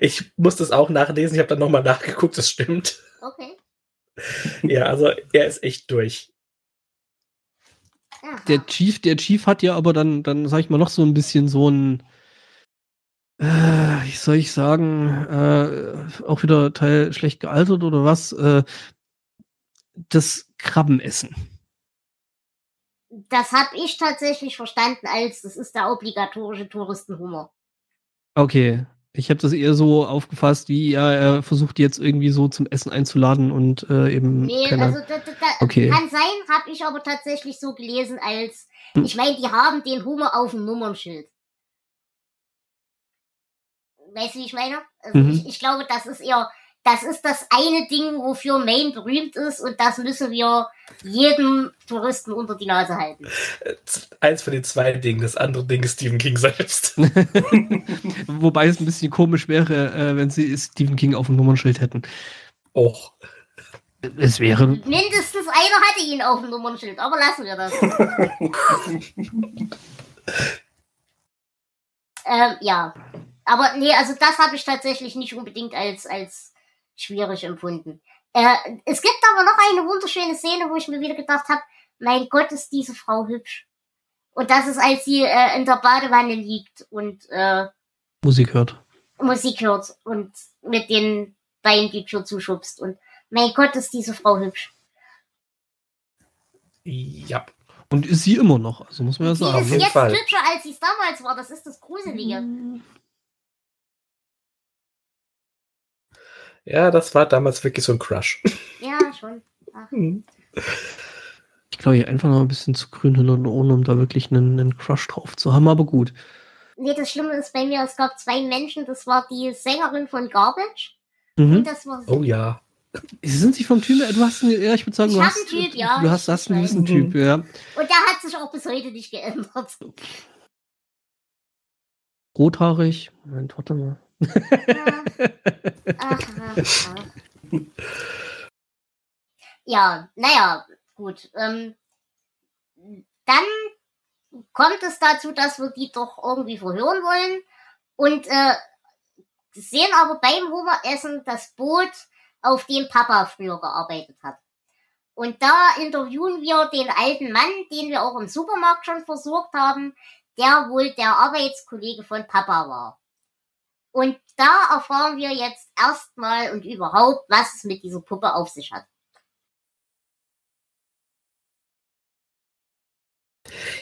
Ich muss das auch nachlesen, ich habe dann nochmal nachgeguckt, das stimmt. Okay. Ja, also er ist echt durch. Der Chief, der Chief hat ja aber dann, dann sag ich mal, noch so ein bisschen so ein, äh, wie soll ich sagen, äh, auch wieder Teil schlecht gealtert oder was, äh, das Krabbenessen. Das habe ich tatsächlich verstanden als, das ist der obligatorische Touristenhumor. Okay. Ich habe das eher so aufgefasst, wie ja, er versucht jetzt irgendwie so zum Essen einzuladen und äh, eben. Nee, keine- also da, da, da Okay. kann sein, habe ich aber tatsächlich so gelesen als, Hm. ich meine, die haben den Humor auf dem Nummernschild. Weißt du, wie ich meine? Also Mhm. ich, ich glaube, das ist eher, das ist das eine Ding, wofür Maine berühmt ist und das müssen wir jedem Touristen unter die Nase halten. Z- Eins von den zwei Dingen, das andere Ding ist Stephen King selbst. Wobei es ein bisschen komisch wäre, äh, wenn sie Stephen King auf dem Nummernschild hätten. Och. Es wäre. Mindestens einer hatte ihn auf dem Nummernschild, aber lassen wir das. ähm, ja. Aber nee, also das habe ich tatsächlich nicht unbedingt als, als schwierig empfunden. Äh, es gibt aber noch eine wunderschöne Szene, wo ich mir wieder gedacht habe, mein Gott, ist diese Frau hübsch. Und das ist, als sie äh, in der Badewanne liegt und äh, Musik hört. Musik hört und mit den Beinen die Tür zuschubst. Und mein Gott, ist diese Frau hübsch. Ja. Und ist sie immer noch, also muss man ja sagen. ist jeden jetzt Fall. hübscher, als sie es damals war. Das ist das Gruselige. Ja, das war damals wirklich so ein Crush. Ja, schon. Ach. Hm. Ich glaube, ich einfach noch ein bisschen zu grün hinter den Ohren, um da wirklich einen, einen Crush drauf zu haben, aber gut. Nee, das Schlimme ist bei mir, es gab zwei Menschen. Das war die Sängerin von Garbage. Mhm. Und das war sie. Oh ja. Sie sind sich vom Typ, du hast, einen- ja, ich würde sagen, Ich du hast, einen Typ, ja, du hast, hast einen gewissen Typ, ja. Und der hat sich auch bis heute nicht geändert. Rothaarig. Moment, warte mal. Ja. Naja, gut. Ähm, dann kommt es dazu, dass wir die doch irgendwie verhören wollen und äh, sehen aber beim Hummeressen das Boot, auf dem Papa früher gearbeitet hat. Und da interviewen wir den alten Mann, den wir auch im Supermarkt schon versorgt haben, der wohl der Arbeitskollege von Papa war. Und da erfahren wir jetzt erstmal und überhaupt, was es mit dieser Puppe auf sich hat.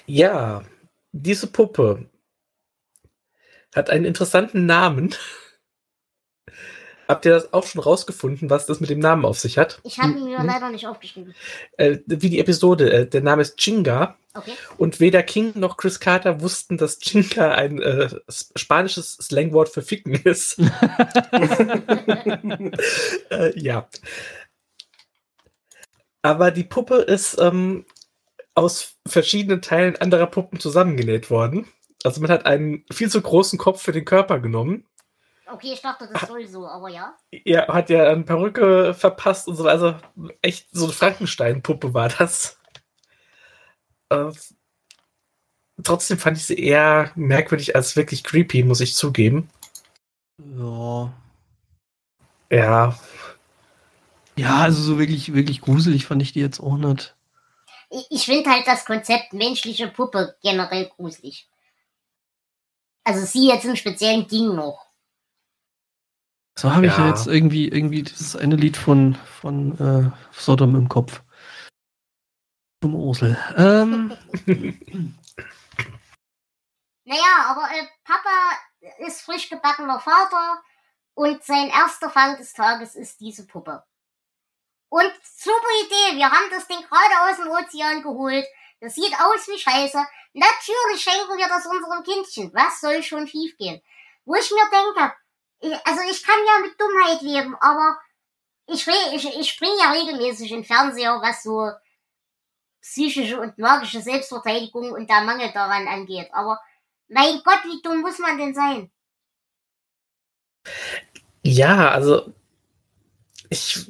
Ja, diese Puppe hat einen interessanten Namen. Habt ihr das auch schon rausgefunden, was das mit dem Namen auf sich hat? Ich habe ihn mir Mhm. leider nicht aufgeschrieben. Äh, wie die Episode. Äh, der Name ist Chinga. Okay. Und weder King noch Chris Carter wussten, dass Chinga ein äh, spanisches Slangwort für Ficken ist. äh, ja. Aber die Puppe ist ähm, aus verschiedenen Teilen anderer Puppen zusammengenäht worden. Also man hat einen viel zu großen Kopf für den Körper genommen. Okay, ich dachte, das soll so, aber ja. Er hat ja eine Perücke verpasst und so. Also echt so eine Frankenstein-Puppe war das. Äh, trotzdem fand ich sie eher merkwürdig als wirklich creepy, muss ich zugeben. Ja. Ja, Ja, also so wirklich, wirklich gruselig fand ich die jetzt auch nicht. Ich, ich finde halt das Konzept menschliche Puppe generell gruselig. Also sie jetzt im speziellen ging noch. So habe ich ja jetzt irgendwie, irgendwie dieses eine Lied von, von äh, Sodom im Kopf. Zum Ursel. Ähm, Naja, aber äh, Papa ist frisch gebackener Vater und sein erster Fang des Tages ist diese Puppe. Und super Idee, wir haben das Ding gerade aus dem Ozean geholt. Das sieht aus wie Scheiße. Natürlich schenken wir das unserem Kindchen. Was soll schon schiefgehen? Wo ich mir denke, also ich kann ja mit Dummheit leben, aber ich, ich, ich springe ja regelmäßig im Fernseher, was so psychische und magische Selbstverteidigung und der Mangel daran angeht. Aber mein Gott, wie dumm muss man denn sein? Ja, also ich,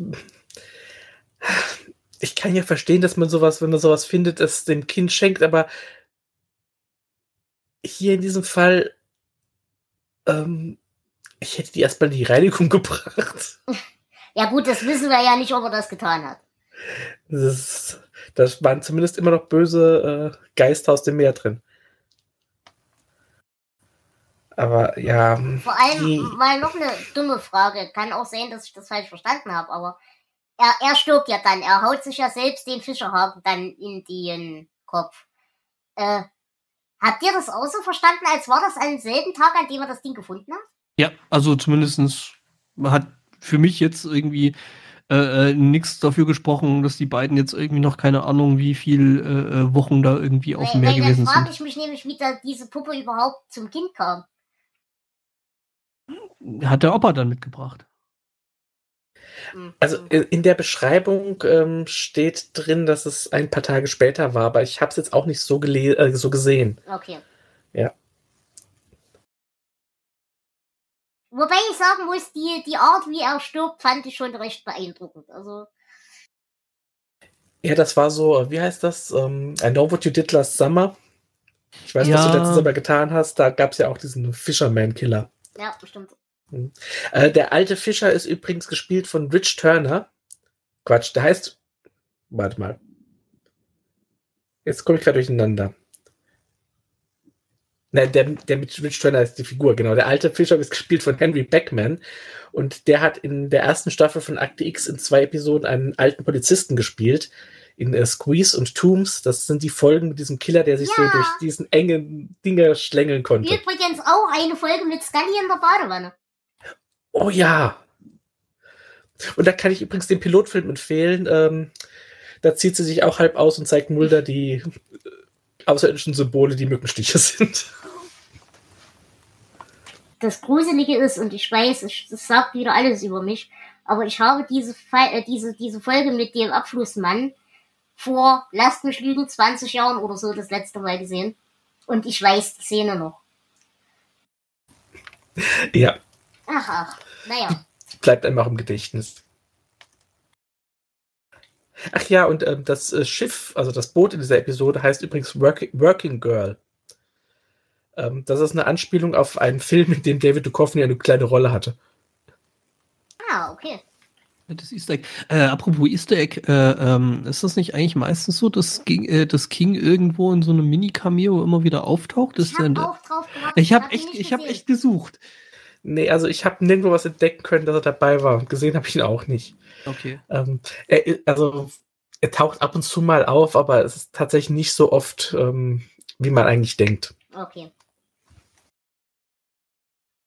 ich kann ja verstehen, dass man sowas, wenn man sowas findet, es dem Kind schenkt, aber hier in diesem Fall, ähm, ich hätte die erstmal in die Reinigung gebracht. Ja gut, das wissen wir ja nicht, ob er das getan hat. Das, ist, das waren zumindest immer noch böse äh, Geister aus dem Meer drin. Aber ja. Vor allem die- mal noch eine dumme Frage. Kann auch sein, dass ich das falsch verstanden habe, aber er, er stirbt ja dann. Er haut sich ja selbst den Fischerhaken dann in den Kopf. Äh, habt ihr das auch so verstanden, als war das am selben Tag, an dem er das Ding gefunden hat? Ja, also zumindestens hat für mich jetzt irgendwie äh, äh, nichts dafür gesprochen, dass die beiden jetzt irgendwie noch keine Ahnung, wie viel äh, äh, Wochen da irgendwie auf dem Meer weil dann gewesen frage sind. ich mich nämlich, wie da diese Puppe überhaupt zum Kind kam. Hat der Opa dann mitgebracht. Also Hm. äh, in der Beschreibung ähm, steht drin, dass es ein paar Tage später war, aber ich habe es jetzt auch nicht so, gele äh, so gesehen. Okay. Ja. Wobei ich sagen muss, die, die Art, wie er stirbt, fand ich schon recht beeindruckend. Also, Ja, das war so, äh, wie heißt das? Ähm, I know what you did last summer. Ich weiß, was Ja. du letzten Sommer getan hast. Da gab es ja auch diesen Fisherman-Killer. ja, bestimmt. Äh, der alte Fischer ist übrigens gespielt von Rich Turner. Quatsch, der heißt. Warte mal. Jetzt komme ich gerade durcheinander. Nein, der, der mit Rich Turner ist die Figur, genau. Der alte Fischer ist gespielt von Henry Beckman. Und der hat in der ersten Staffel von Akte X in zwei Episoden einen alten Polizisten gespielt. In äh, Squeeze und Tombs. Das sind die Folgen mit diesem Killer, der sich so Ja. durch diesen engen Dinger schlängeln konnte. Übrigens auch eine Folge mit Scully in der Badewanne. Oh ja. Und da kann ich übrigens den Pilotfilm empfehlen. Ähm, da zieht sie sich auch halb aus und zeigt Mulder die äh, außerirdischen Symbole, die Mückenstiche sind. Das Gruselige ist, und ich weiß, es- das sagt wieder alles über mich, aber ich habe diese, äh, diese, diese Folge mit dem Abflussmann vor, lasst mich lügen, 20 Jahren oder so das letzte Mal gesehen. Und ich weiß die Szene noch. Ja, Ach, ach. Naja. bleibt einem auch im Gedächtnis. Ach ja, und ähm, das äh, Schiff, also das Boot in dieser Episode heißt übrigens Work Working Girl. Ähm, das ist eine Anspielung auf einen Film, in dem David Duchovny eine kleine Rolle hatte. Ah, okay. Das Easter Egg. Äh, apropos Easter Egg, äh, ähm, ist das nicht eigentlich meistens so, dass, King- äh, dass King irgendwo in so einem Mini-Cameo immer wieder auftaucht? Ist Ich habe auch drauf gewartet. ich habe echt, nicht ich habe gesehen. echt gesucht. Nee, also ich habe nirgendwo was entdecken können, dass er dabei war. Gesehen habe ich ihn auch nicht. Okay. Ähm, er, also, er taucht ab und zu mal auf, aber es ist tatsächlich nicht so oft, ähm, wie man eigentlich denkt. Okay.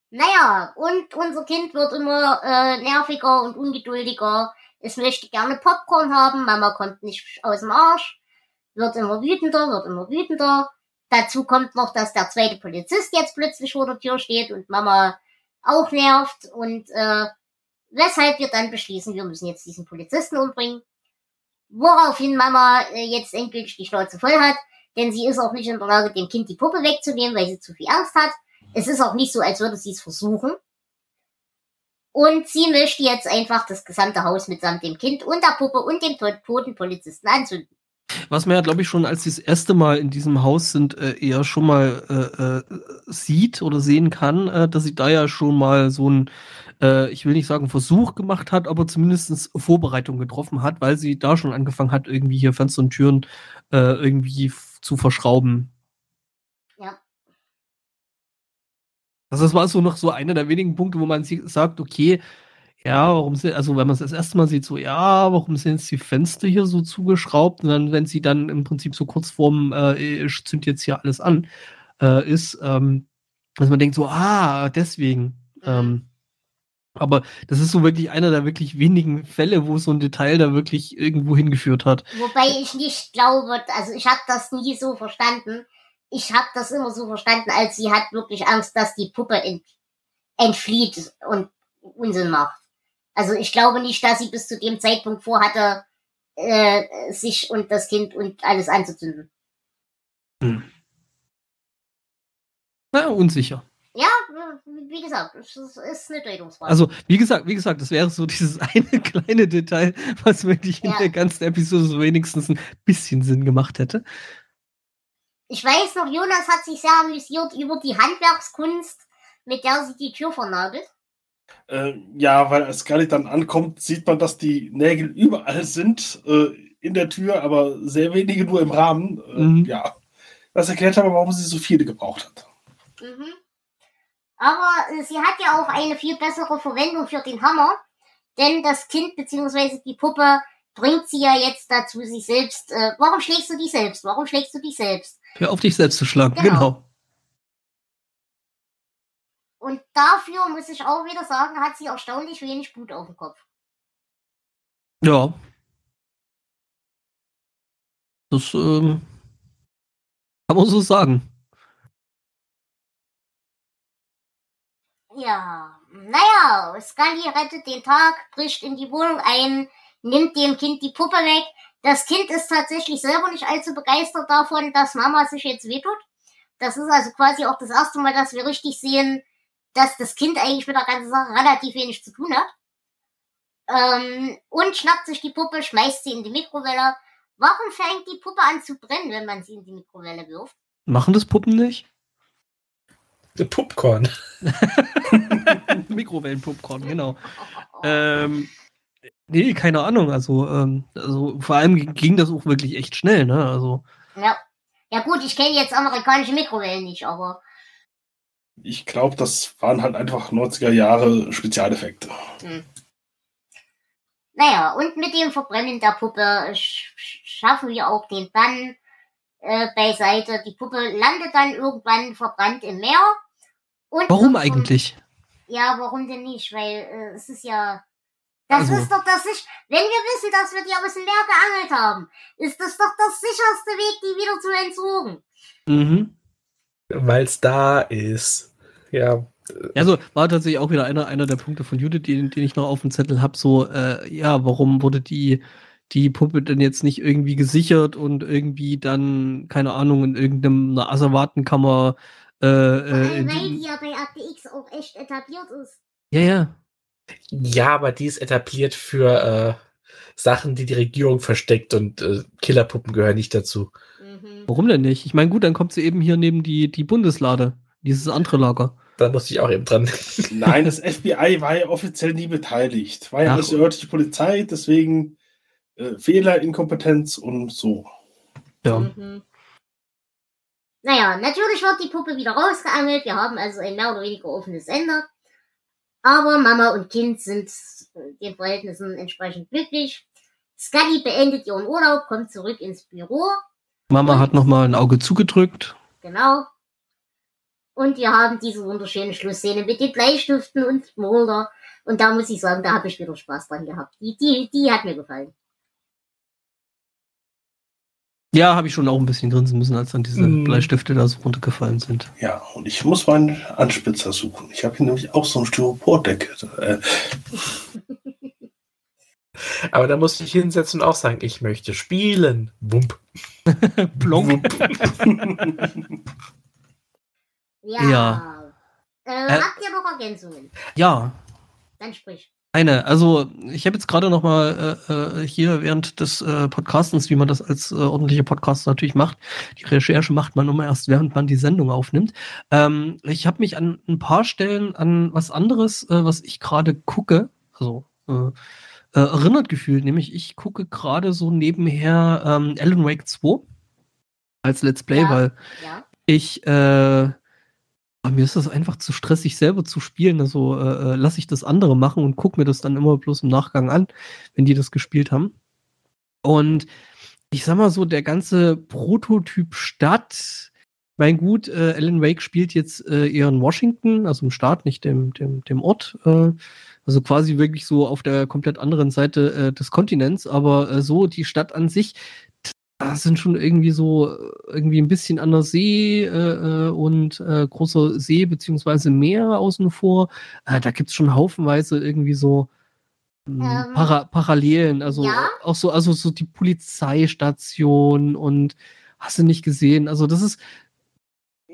Naja, und unser Kind wird immer äh, nerviger und ungeduldiger. Es möchte gerne Popcorn haben, Mama kommt nicht aus dem Arsch. Wird immer wütender, wird immer wütender. Dazu kommt noch, dass der zweite Polizist jetzt plötzlich vor der Tür steht und Mama auch nervt. Und äh, weshalb wir dann beschließen, wir müssen jetzt diesen Polizisten umbringen. Woraufhin Mama äh, jetzt endgültig die Schnauze voll hat, denn sie ist auch nicht in der Lage, dem Kind die Puppe wegzunehmen, weil sie zu viel Angst hat. Es ist auch nicht so, als würde sie es versuchen. Und sie möchte jetzt einfach das gesamte Haus mitsamt dem Kind und der Puppe und dem to- toten Polizisten anzünden. Was man ja, glaube ich, schon als sie das erste Mal in diesem Haus sind, äh, eher schon mal äh, äh, sieht oder sehen kann, äh, dass sie da ja schon mal so ein, äh, ich will nicht sagen Versuch gemacht hat, aber zumindest Vorbereitung getroffen hat, weil sie da schon angefangen hat, irgendwie hier Fenster und Türen äh, irgendwie zu verschrauben. Ja. Das war so noch so einer der wenigen Punkte, wo man sagt, okay, ja, warum sind, also wenn man es das erste Mal sieht, so, ja, warum sind jetzt die Fenster hier so zugeschraubt? Und dann, wenn sie dann im Prinzip so kurz vorm, äh, ich zünd jetzt hier alles an, äh, ist, ähm, dass man denkt so, ah, deswegen. Ähm, aber das ist so wirklich einer der wirklich wenigen Fälle, wo so ein Detail da wirklich irgendwo hingeführt hat. Wobei ich nicht glaube, also ich habe das nie so verstanden. Ich habe das immer so verstanden, als sie hat wirklich Angst, dass die Puppe ent, entflieht und Unsinn macht. Also ich glaube nicht, dass sie bis zu dem Zeitpunkt vorhatte, äh, sich und das Kind und alles anzuzünden. Na, unsicher. Ja, wie gesagt, es ist, eine Deutungsfrage. Also, wie gesagt, wie gesagt, das wäre so dieses eine kleine Detail, was wirklich in Ja. der ganzen Episode so wenigstens ein bisschen Sinn gemacht hätte. Ich weiß noch, Jonas hat sich sehr amüsiert über die Handwerkskunst, mit der sie die Tür vernagelt. Äh, ja, weil als Scully dann ankommt, sieht man, dass die Nägel überall sind, äh, in der Tür, aber sehr wenige nur im Rahmen. Äh, Mhm. Ja. Das erklärt aber, warum sie so viele gebraucht hat. Mhm. Aber äh, sie hat ja auch eine viel bessere Verwendung für den Hammer, denn das Kind bzw. die Puppe bringt sie ja jetzt dazu, sich selbst. Äh, warum schlägst du dich selbst? Warum schlägst du dich selbst? Hör auf dich selbst zu schlagen. Genau. Genau. Und dafür muss ich auch wieder sagen, hat sie erstaunlich wenig Blut auf dem Kopf. Ja. Das ähm, kann man so sagen. Ja, naja, Scully rettet den Tag, bricht in die Wohnung ein, nimmt dem Kind die Puppe weg. Das Kind ist tatsächlich selber nicht allzu begeistert davon, dass Mama sich jetzt wehtut. Das ist also quasi auch das erste Mal, dass wir richtig sehen, dass das Kind eigentlich mit der ganzen Sache relativ wenig zu tun hat. Ähm, und schnappt sich die Puppe, schmeißt sie in die Mikrowelle. Warum fängt die Puppe an zu brennen, wenn man sie in die Mikrowelle wirft? Machen das Puppen nicht? Popcorn. Mikrowellenpopcorn, genau. Ähm, nee, keine Ahnung. Also, ähm, also vor allem ging das auch wirklich echt schnell, ne? Also, Ja. Ja gut, ich kenne jetzt amerikanische Mikrowellen nicht, aber Ich glaube, das waren halt einfach 90er Jahre Spezialeffekte. Naja, und mit dem Verbrennen der Puppe sch sch- schaffen wir auch den Bann äh, beiseite. Die Puppe landet dann irgendwann verbrannt im Meer. Und warum vom- eigentlich? Ja, warum denn nicht? Weil äh, es ist ja. Das Also- ist doch das sich. Wenn wir wissen, dass wir die aus dem Meer geangelt haben, ist das doch das sicherste Weg, die wieder zu entsorgen. Mhm. Weil es da ist. Ja. Also war tatsächlich auch wieder einer, einer der Punkte von Judith, den, den ich noch auf dem Zettel habe. So, äh, ja, warum wurde die, die Puppe denn jetzt nicht irgendwie gesichert und irgendwie dann, keine Ahnung, in irgendeiner Asservatenkammer äh, Vor äh, weil die die, ja bei ATX auch echt etabliert ist. Ja, ja. Ja, aber die ist etabliert für äh, Sachen, die die Regierung versteckt und äh, Killerpuppen gehören nicht dazu. Mhm. Warum denn nicht? Ich meine, gut, dann kommt sie eben hier neben die, die Bundeslade, dieses andere Lager. Da musste ich auch eben dran. Nein, das FBI war ja offiziell nie beteiligt. War ja alles die örtliche Polizei, deswegen äh, Fehler, Inkompetenz und so. Ja. Mhm. Naja, natürlich wird die Puppe wieder rausgeangelt. Wir haben also ein mehr oder weniger offenes Ende. Aber Mama und Kind sind äh, den Verhältnissen entsprechend glücklich. Scully beendet ihren Urlaub, kommt zurück ins Büro. Mama hat nochmal ein Auge zugedrückt. Genau. Und wir haben diese wunderschöne Schlussszene mit den Bleistiften und Mulder. Und da muss ich sagen, da habe ich wieder Spaß dran gehabt. Die, die, die hat mir gefallen. Ja, habe ich schon auch ein bisschen grinsen müssen, als dann diese Mm. Bleistifte da so runtergefallen sind. Ja, und ich muss meinen Anspitzer suchen. Ich habe hier nämlich auch so ein Styropordecke. Äh, Aber da musste ich hinsetzen und auch sagen, ich möchte spielen. Wump. Plonk. Ja. Ja. Äh, Äh. habt ihr noch Ergänzungen? Ja, Dann sprich. Eine. Also ich habe jetzt gerade noch mal äh, äh, hier während des äh, Podcastens, wie man das als äh, ordentlicher Podcaster natürlich macht, die Recherche macht man immer erst, während man die Sendung aufnimmt. Ähm, ich habe mich an ein paar Stellen an was anderes, äh, was ich gerade gucke, also äh, äh, erinnert gefühlt, nämlich ich gucke gerade so nebenher ähm, Alan Wake 2 als Let's Play, Ja. weil Ja. ich äh, aber mir ist das einfach zu stressig, selber zu spielen. Also äh, äh, lasse ich das andere machen und gucke mir das dann immer bloß im Nachgang an, wenn die das gespielt haben. Und ich sag mal so, der ganze Prototyp Stadt, mein gut, äh, Alan Wake spielt jetzt äh, eher in Washington, also im Staat, nicht dem, dem, dem Ort. Äh, also quasi wirklich so auf der komplett anderen Seite äh, des Kontinents, aber äh, so die Stadt an sich, da sind schon irgendwie so irgendwie ein bisschen an der See äh, äh, und äh, großer See beziehungsweise Meer außen vor. Äh, da gibt's schon haufenweise irgendwie so mh, Ähm, Para Parallelen. Also ja. auch so, also so die Polizeistation und hast du nicht gesehen. Also das ist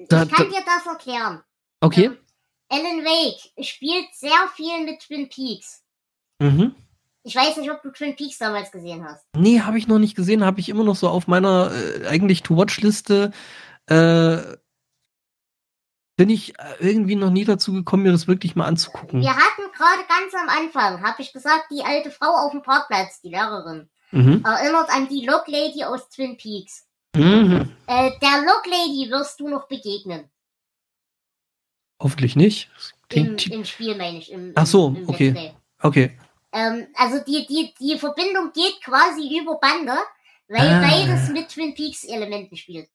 da, ich kann da, dir das erklären. okay. Ähm, Alan Wake spielt sehr viel mit Twin Peaks. Mhm. Ich weiß nicht, ob du Twin Peaks damals gesehen hast. Nee, habe ich noch nicht gesehen, habe ich immer noch so auf meiner äh, eigentlich To-Watch-Liste. Äh, bin ich äh, irgendwie noch nie dazu gekommen, mir das wirklich mal anzugucken. Wir hatten gerade ganz am Anfang, habe ich gesagt, die alte Frau auf dem Parkplatz, die Lehrerin, Mhm. erinnert an die Log Lady aus Twin Peaks. Mhm. Äh, der Log Lady wirst du noch begegnen. Hoffentlich nicht. Im, im Spiel, meine ich. Im, Ach so, im, okay. Okay. Ähm, also die, die, die Verbindung geht quasi über Bande, weil Ah. beides mit Twin Peaks Elementen spielt.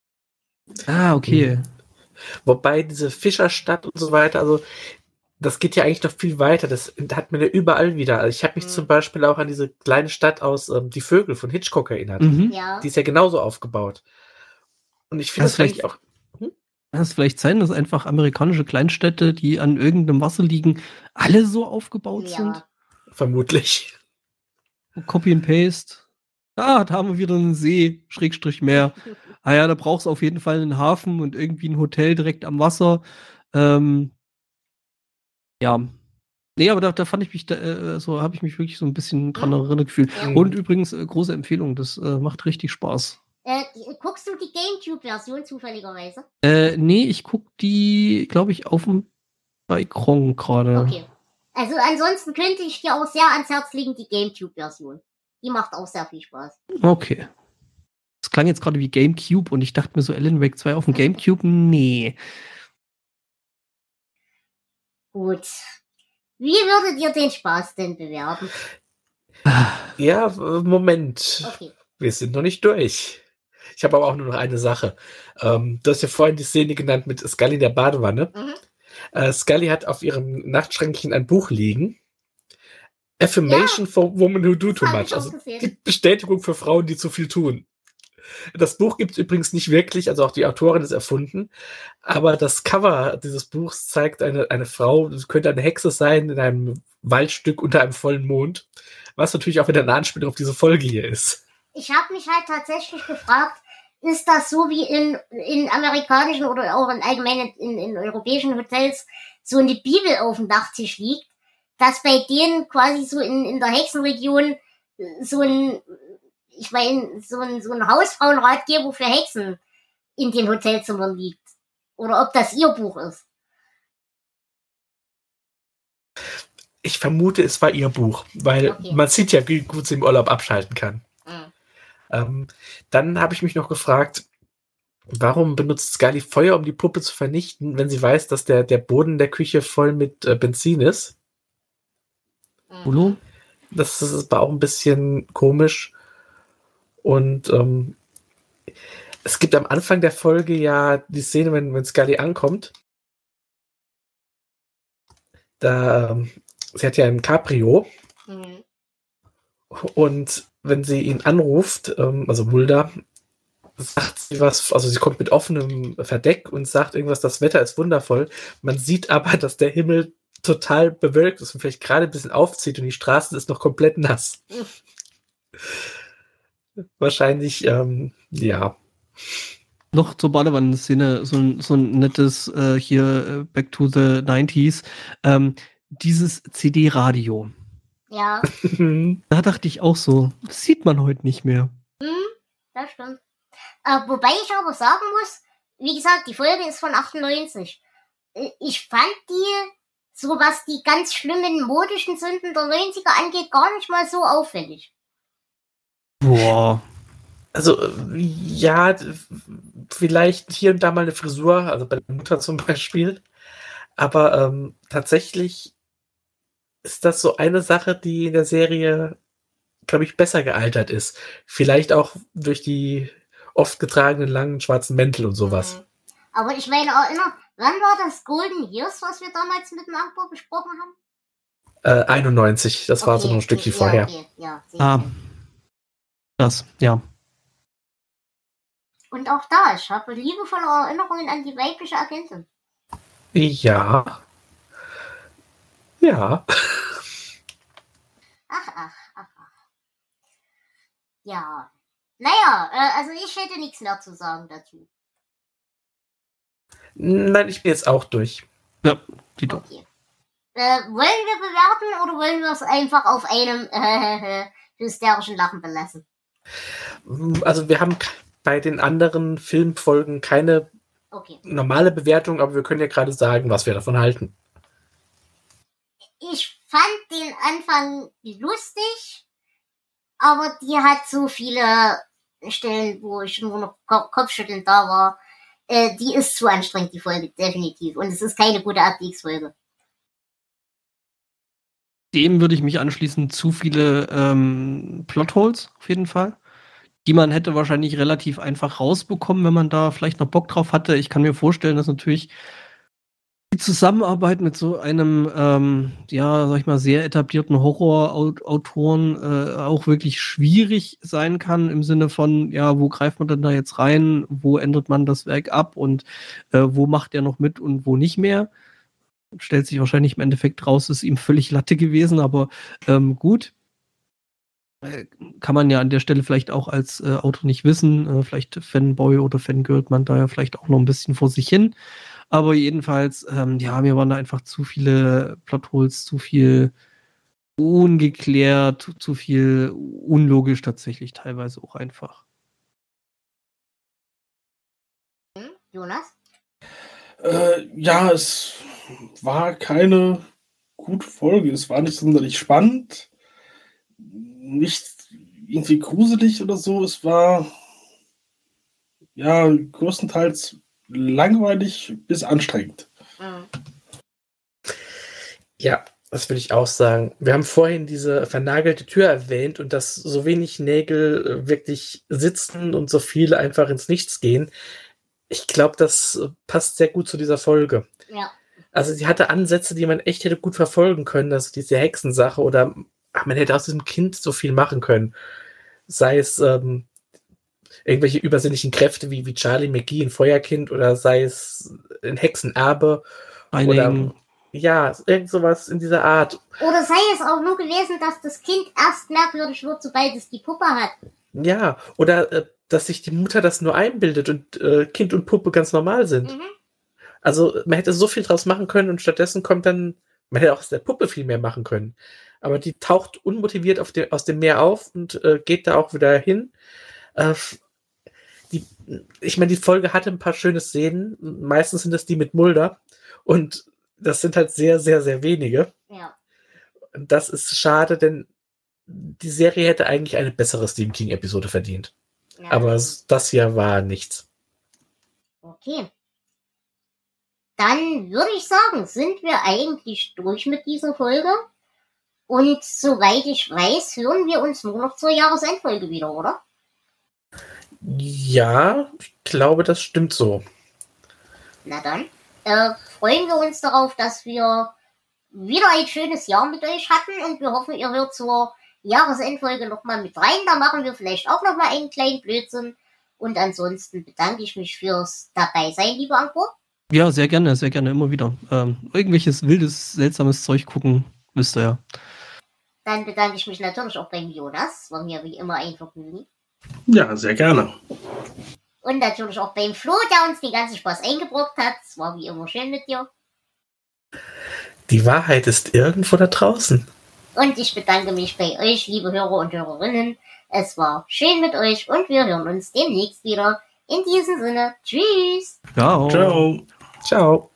Ah, okay. Wobei diese Fischerstadt und so weiter, also das geht ja eigentlich noch viel weiter. Das hat man ja überall wieder. Also ich habe mich Mhm. zum Beispiel auch an diese kleine Stadt aus ähm, Die Vögel von Hitchcock erinnert. Mhm. Ja. Die ist ja genauso aufgebaut. Und ich finde Das vielleicht- auch. Kann es vielleicht sein, dass einfach amerikanische Kleinstädte, die an irgendeinem Wasser liegen, alle so aufgebaut sind? Vermutlich. Copy and Paste. Ah, da haben wir wieder einen See, Schrägstrich Meer. Ah ja, da brauchst du auf jeden Fall einen Hafen und irgendwie ein Hotel direkt am Wasser. Ähm, ja. Nee, aber da, da fand ich mich, da, äh, so habe ich mich wirklich so ein bisschen dran erinnert gefühlt. Ja. Und übrigens, äh, große Empfehlung, das äh, macht richtig Spaß. Äh, guckst du die Gamecube-Version zufälligerweise? Äh, nee, ich guck die, glaube ich, auf dem Balkon gerade. Okay. Also ansonsten könnte ich dir auch sehr ans Herz legen, die Gamecube-Version. Die macht auch sehr viel Spaß. Okay. Das klang jetzt gerade wie Gamecube und ich dachte mir so, Alan Wake 2 auf dem Gamecube? Nee. Gut. Wie würdet ihr den Spaß denn bewerben? Ja, Moment. Okay. Wir sind noch nicht durch. Ich habe aber auch nur noch eine Sache. Ähm, du hast ja vorhin die Szene genannt mit Scully in der Badewanne. Mhm. Äh, Scully hat auf ihrem Nachtschränkchen ein Buch liegen. Affirmation for Women Who Do Too Much. Also die Bestätigung für Frauen, die zu viel tun. Das Buch gibt es übrigens nicht wirklich, also auch die Autorin ist erfunden. Aber das Cover dieses Buchs zeigt eine, eine Frau, das könnte eine Hexe sein, in einem Waldstück unter einem vollen Mond. Was natürlich auch wieder eine Anspielung auf diese Folge hier ist. Ich habe mich halt tatsächlich gefragt, ist das so wie in, in amerikanischen oder auch in allgemeinen in, in europäischen Hotels so eine Bibel auf dem Dachtisch liegt, dass bei denen quasi so in, in der Hexenregion äh, so ein, ich meine, so ein, so ein Hausfrauenratgeber für Hexen in den Hotelzimmern liegt. Oder ob das ihr Buch ist. Ich vermute, es war ihr Buch, weil Okay. man sieht ja, wie gut sie im Urlaub abschalten kann. Ähm, dann habe ich mich noch gefragt, warum benutzt Scully Feuer, um die Puppe zu vernichten, wenn sie weiß, dass der, der Boden der Küche voll mit äh, Benzin ist? Mhm. Ulo? Das ist aber auch ein bisschen komisch. Und ähm, es gibt am Anfang der Folge ja die Szene, wenn, wenn Scully ankommt. Da, ähm, sie hat ja ein Cabrio Mhm. und wenn sie ihn anruft, ähm, also Mulder, sagt sie was, also sie kommt mit offenem Verdeck und sagt irgendwas, das Wetter ist wundervoll. Man sieht aber, dass der Himmel total bewölkt ist und vielleicht gerade ein bisschen aufzieht und die Straße ist noch komplett nass. Wahrscheinlich, ähm, ja. Noch zur Badewannen-Szene, so ein, so ein nettes äh, hier äh, Back to the 90s. Ähm, dieses CD-Radio. Ja, Da dachte ich auch so, das sieht man heute nicht mehr. das stimmt. Äh, wobei ich aber sagen muss, wie gesagt, die Folge ist von 98. Äh, Ich fand die, so was die ganz schlimmen modischen Sünden der 90er angeht, gar nicht mal so auffällig. Boah. Also, ja, vielleicht hier und da mal eine Frisur, also bei der Mutter zum Beispiel. Aber ähm, tatsächlich ist das so eine Sache, die in der Serie, glaube ich, besser gealtert ist. Vielleicht auch durch die oft getragenen langen schwarzen Mäntel und sowas. Mhm. Aber ich meine, erinnere, wann war das Golden Years, was wir damals miteinander besprochen haben? Äh, 91, das war so Okay, noch ein Stückchen ja, vorher. Okay, ja, Ah. Das, ja. Und auch da, ich habe liebevolle Erinnerungen an die weibliche Agentin. Ja. Ja. Ach, ach, ach, ach. Ja. Naja, äh, also ich hätte nichts mehr zu sagen dazu. Nein, ich bin jetzt auch durch. Ja, die doch. Okay. Äh, wollen wir bewerten oder wollen wir es einfach auf einem äh, hysterischen Lachen belassen? Also wir haben bei den anderen Filmfolgen keine Okay. normale Bewertung, aber wir können ja gerade sagen, was wir davon halten. Ich fand den Anfang lustig, aber die hat so viele Stellen, wo ich nur noch Ko- Kopfschütteln da war. Äh, die ist zu anstrengend, die Folge, definitiv. Und es ist keine gute Abwegsfolge. Dem würde ich mich anschließen. Zu viele ähm, Plotholes auf jeden Fall. Die man hätte wahrscheinlich relativ einfach rausbekommen, wenn man da vielleicht noch Bock drauf hatte. Ich kann mir vorstellen, dass natürlich die Zusammenarbeit mit so einem, ähm, ja, sag ich mal, sehr etablierten Horrorautoren äh, auch wirklich schwierig sein kann im Sinne von, ja, wo greift man denn da jetzt rein, wo ändert man das Werk ab und äh, wo macht er noch mit und wo nicht mehr. Stellt sich wahrscheinlich im Endeffekt raus, ist ihm völlig Latte gewesen, aber ähm, gut. Äh, Kann man ja an der Stelle vielleicht auch als äh, Autor nicht wissen. Äh, vielleicht Fanboy oder Fangirl man da ja vielleicht auch noch ein bisschen vor sich hin. Aber jedenfalls, ähm, ja, mir waren da einfach zu viele Plotholes, zu viel ungeklärt, zu viel unlogisch tatsächlich teilweise auch einfach. Hm? Jonas? Äh, ja, es war keine gute Folge. Es war nicht sonderlich spannend. Nicht irgendwie gruselig oder so. Es war ja größtenteils langweilig bis anstrengend. Ja, das würde ich auch sagen. Wir haben vorhin diese vernagelte Tür erwähnt und dass so wenig Nägel äh, wirklich sitzen und so viele einfach ins Nichts gehen. Ich glaube, das passt sehr gut zu dieser Folge. Ja. Also sie hatte Ansätze, die man echt hätte gut verfolgen können. Also diese Hexensache oder ach, man hätte aus diesem Kind so viel machen können. Sei es ähm, irgendwelche übersinnlichen Kräfte wie, wie Charlie McGee in Feuerkind oder sei es ein Hexenerbe Einigen, oder ja, irgend sowas in dieser Art. Oder sei es auch nur gewesen, dass das Kind erst merkwürdig wird, sobald es die Puppe hat. Ja, oder äh, dass sich die Mutter das nur einbildet und äh, Kind und Puppe ganz normal sind. Mhm. Also man hätte so viel draus machen können und stattdessen kommt dann, man hätte auch aus der Puppe viel mehr machen können. Aber die taucht unmotiviert auf dem, aus dem Meer auf und äh, geht da auch wieder hin. Äh, ich meine, die Folge hatte ein paar schöne Szenen. Meistens sind es die mit Mulder. Und das sind halt sehr, sehr, sehr wenige. Ja. Und das ist schade, denn die Serie hätte eigentlich eine bessere Stephen King-Episode verdient. ja. Aber s- das hier war nichts. Okay. Dann würde ich sagen, sind wir eigentlich durch mit dieser Folge. Und soweit ich weiß, hören wir uns nur noch zur Jahresendfolge wieder, oder? Ja, ich glaube, das stimmt so. Na dann, äh, freuen wir uns darauf, dass wir wieder ein schönes Jahr mit euch hatten und wir hoffen, ihr hört zur Jahresendfolge nochmal mit rein. Da machen wir vielleicht auch nochmal einen kleinen Blödsinn. Und ansonsten bedanke ich mich fürs Dabeisein, lieber Anko. Ja, sehr gerne, sehr gerne, immer wieder. Ähm, irgendwelches wildes, seltsames Zeug gucken, wisst ihr ja. Dann bedanke ich mich natürlich auch beim Jonas. War mir wie immer ein Vergnügen. Ja, sehr gerne. Und natürlich auch beim Flo, der uns den ganzen Spaß eingebrockt hat. Es war wie immer schön mit dir. Die Wahrheit ist irgendwo da draußen. Und ich bedanke mich bei euch, liebe Hörer und Hörerinnen. Es war schön mit euch und wir hören uns demnächst wieder. In diesem Sinne, tschüss. Ciao. Ciao. Ciao.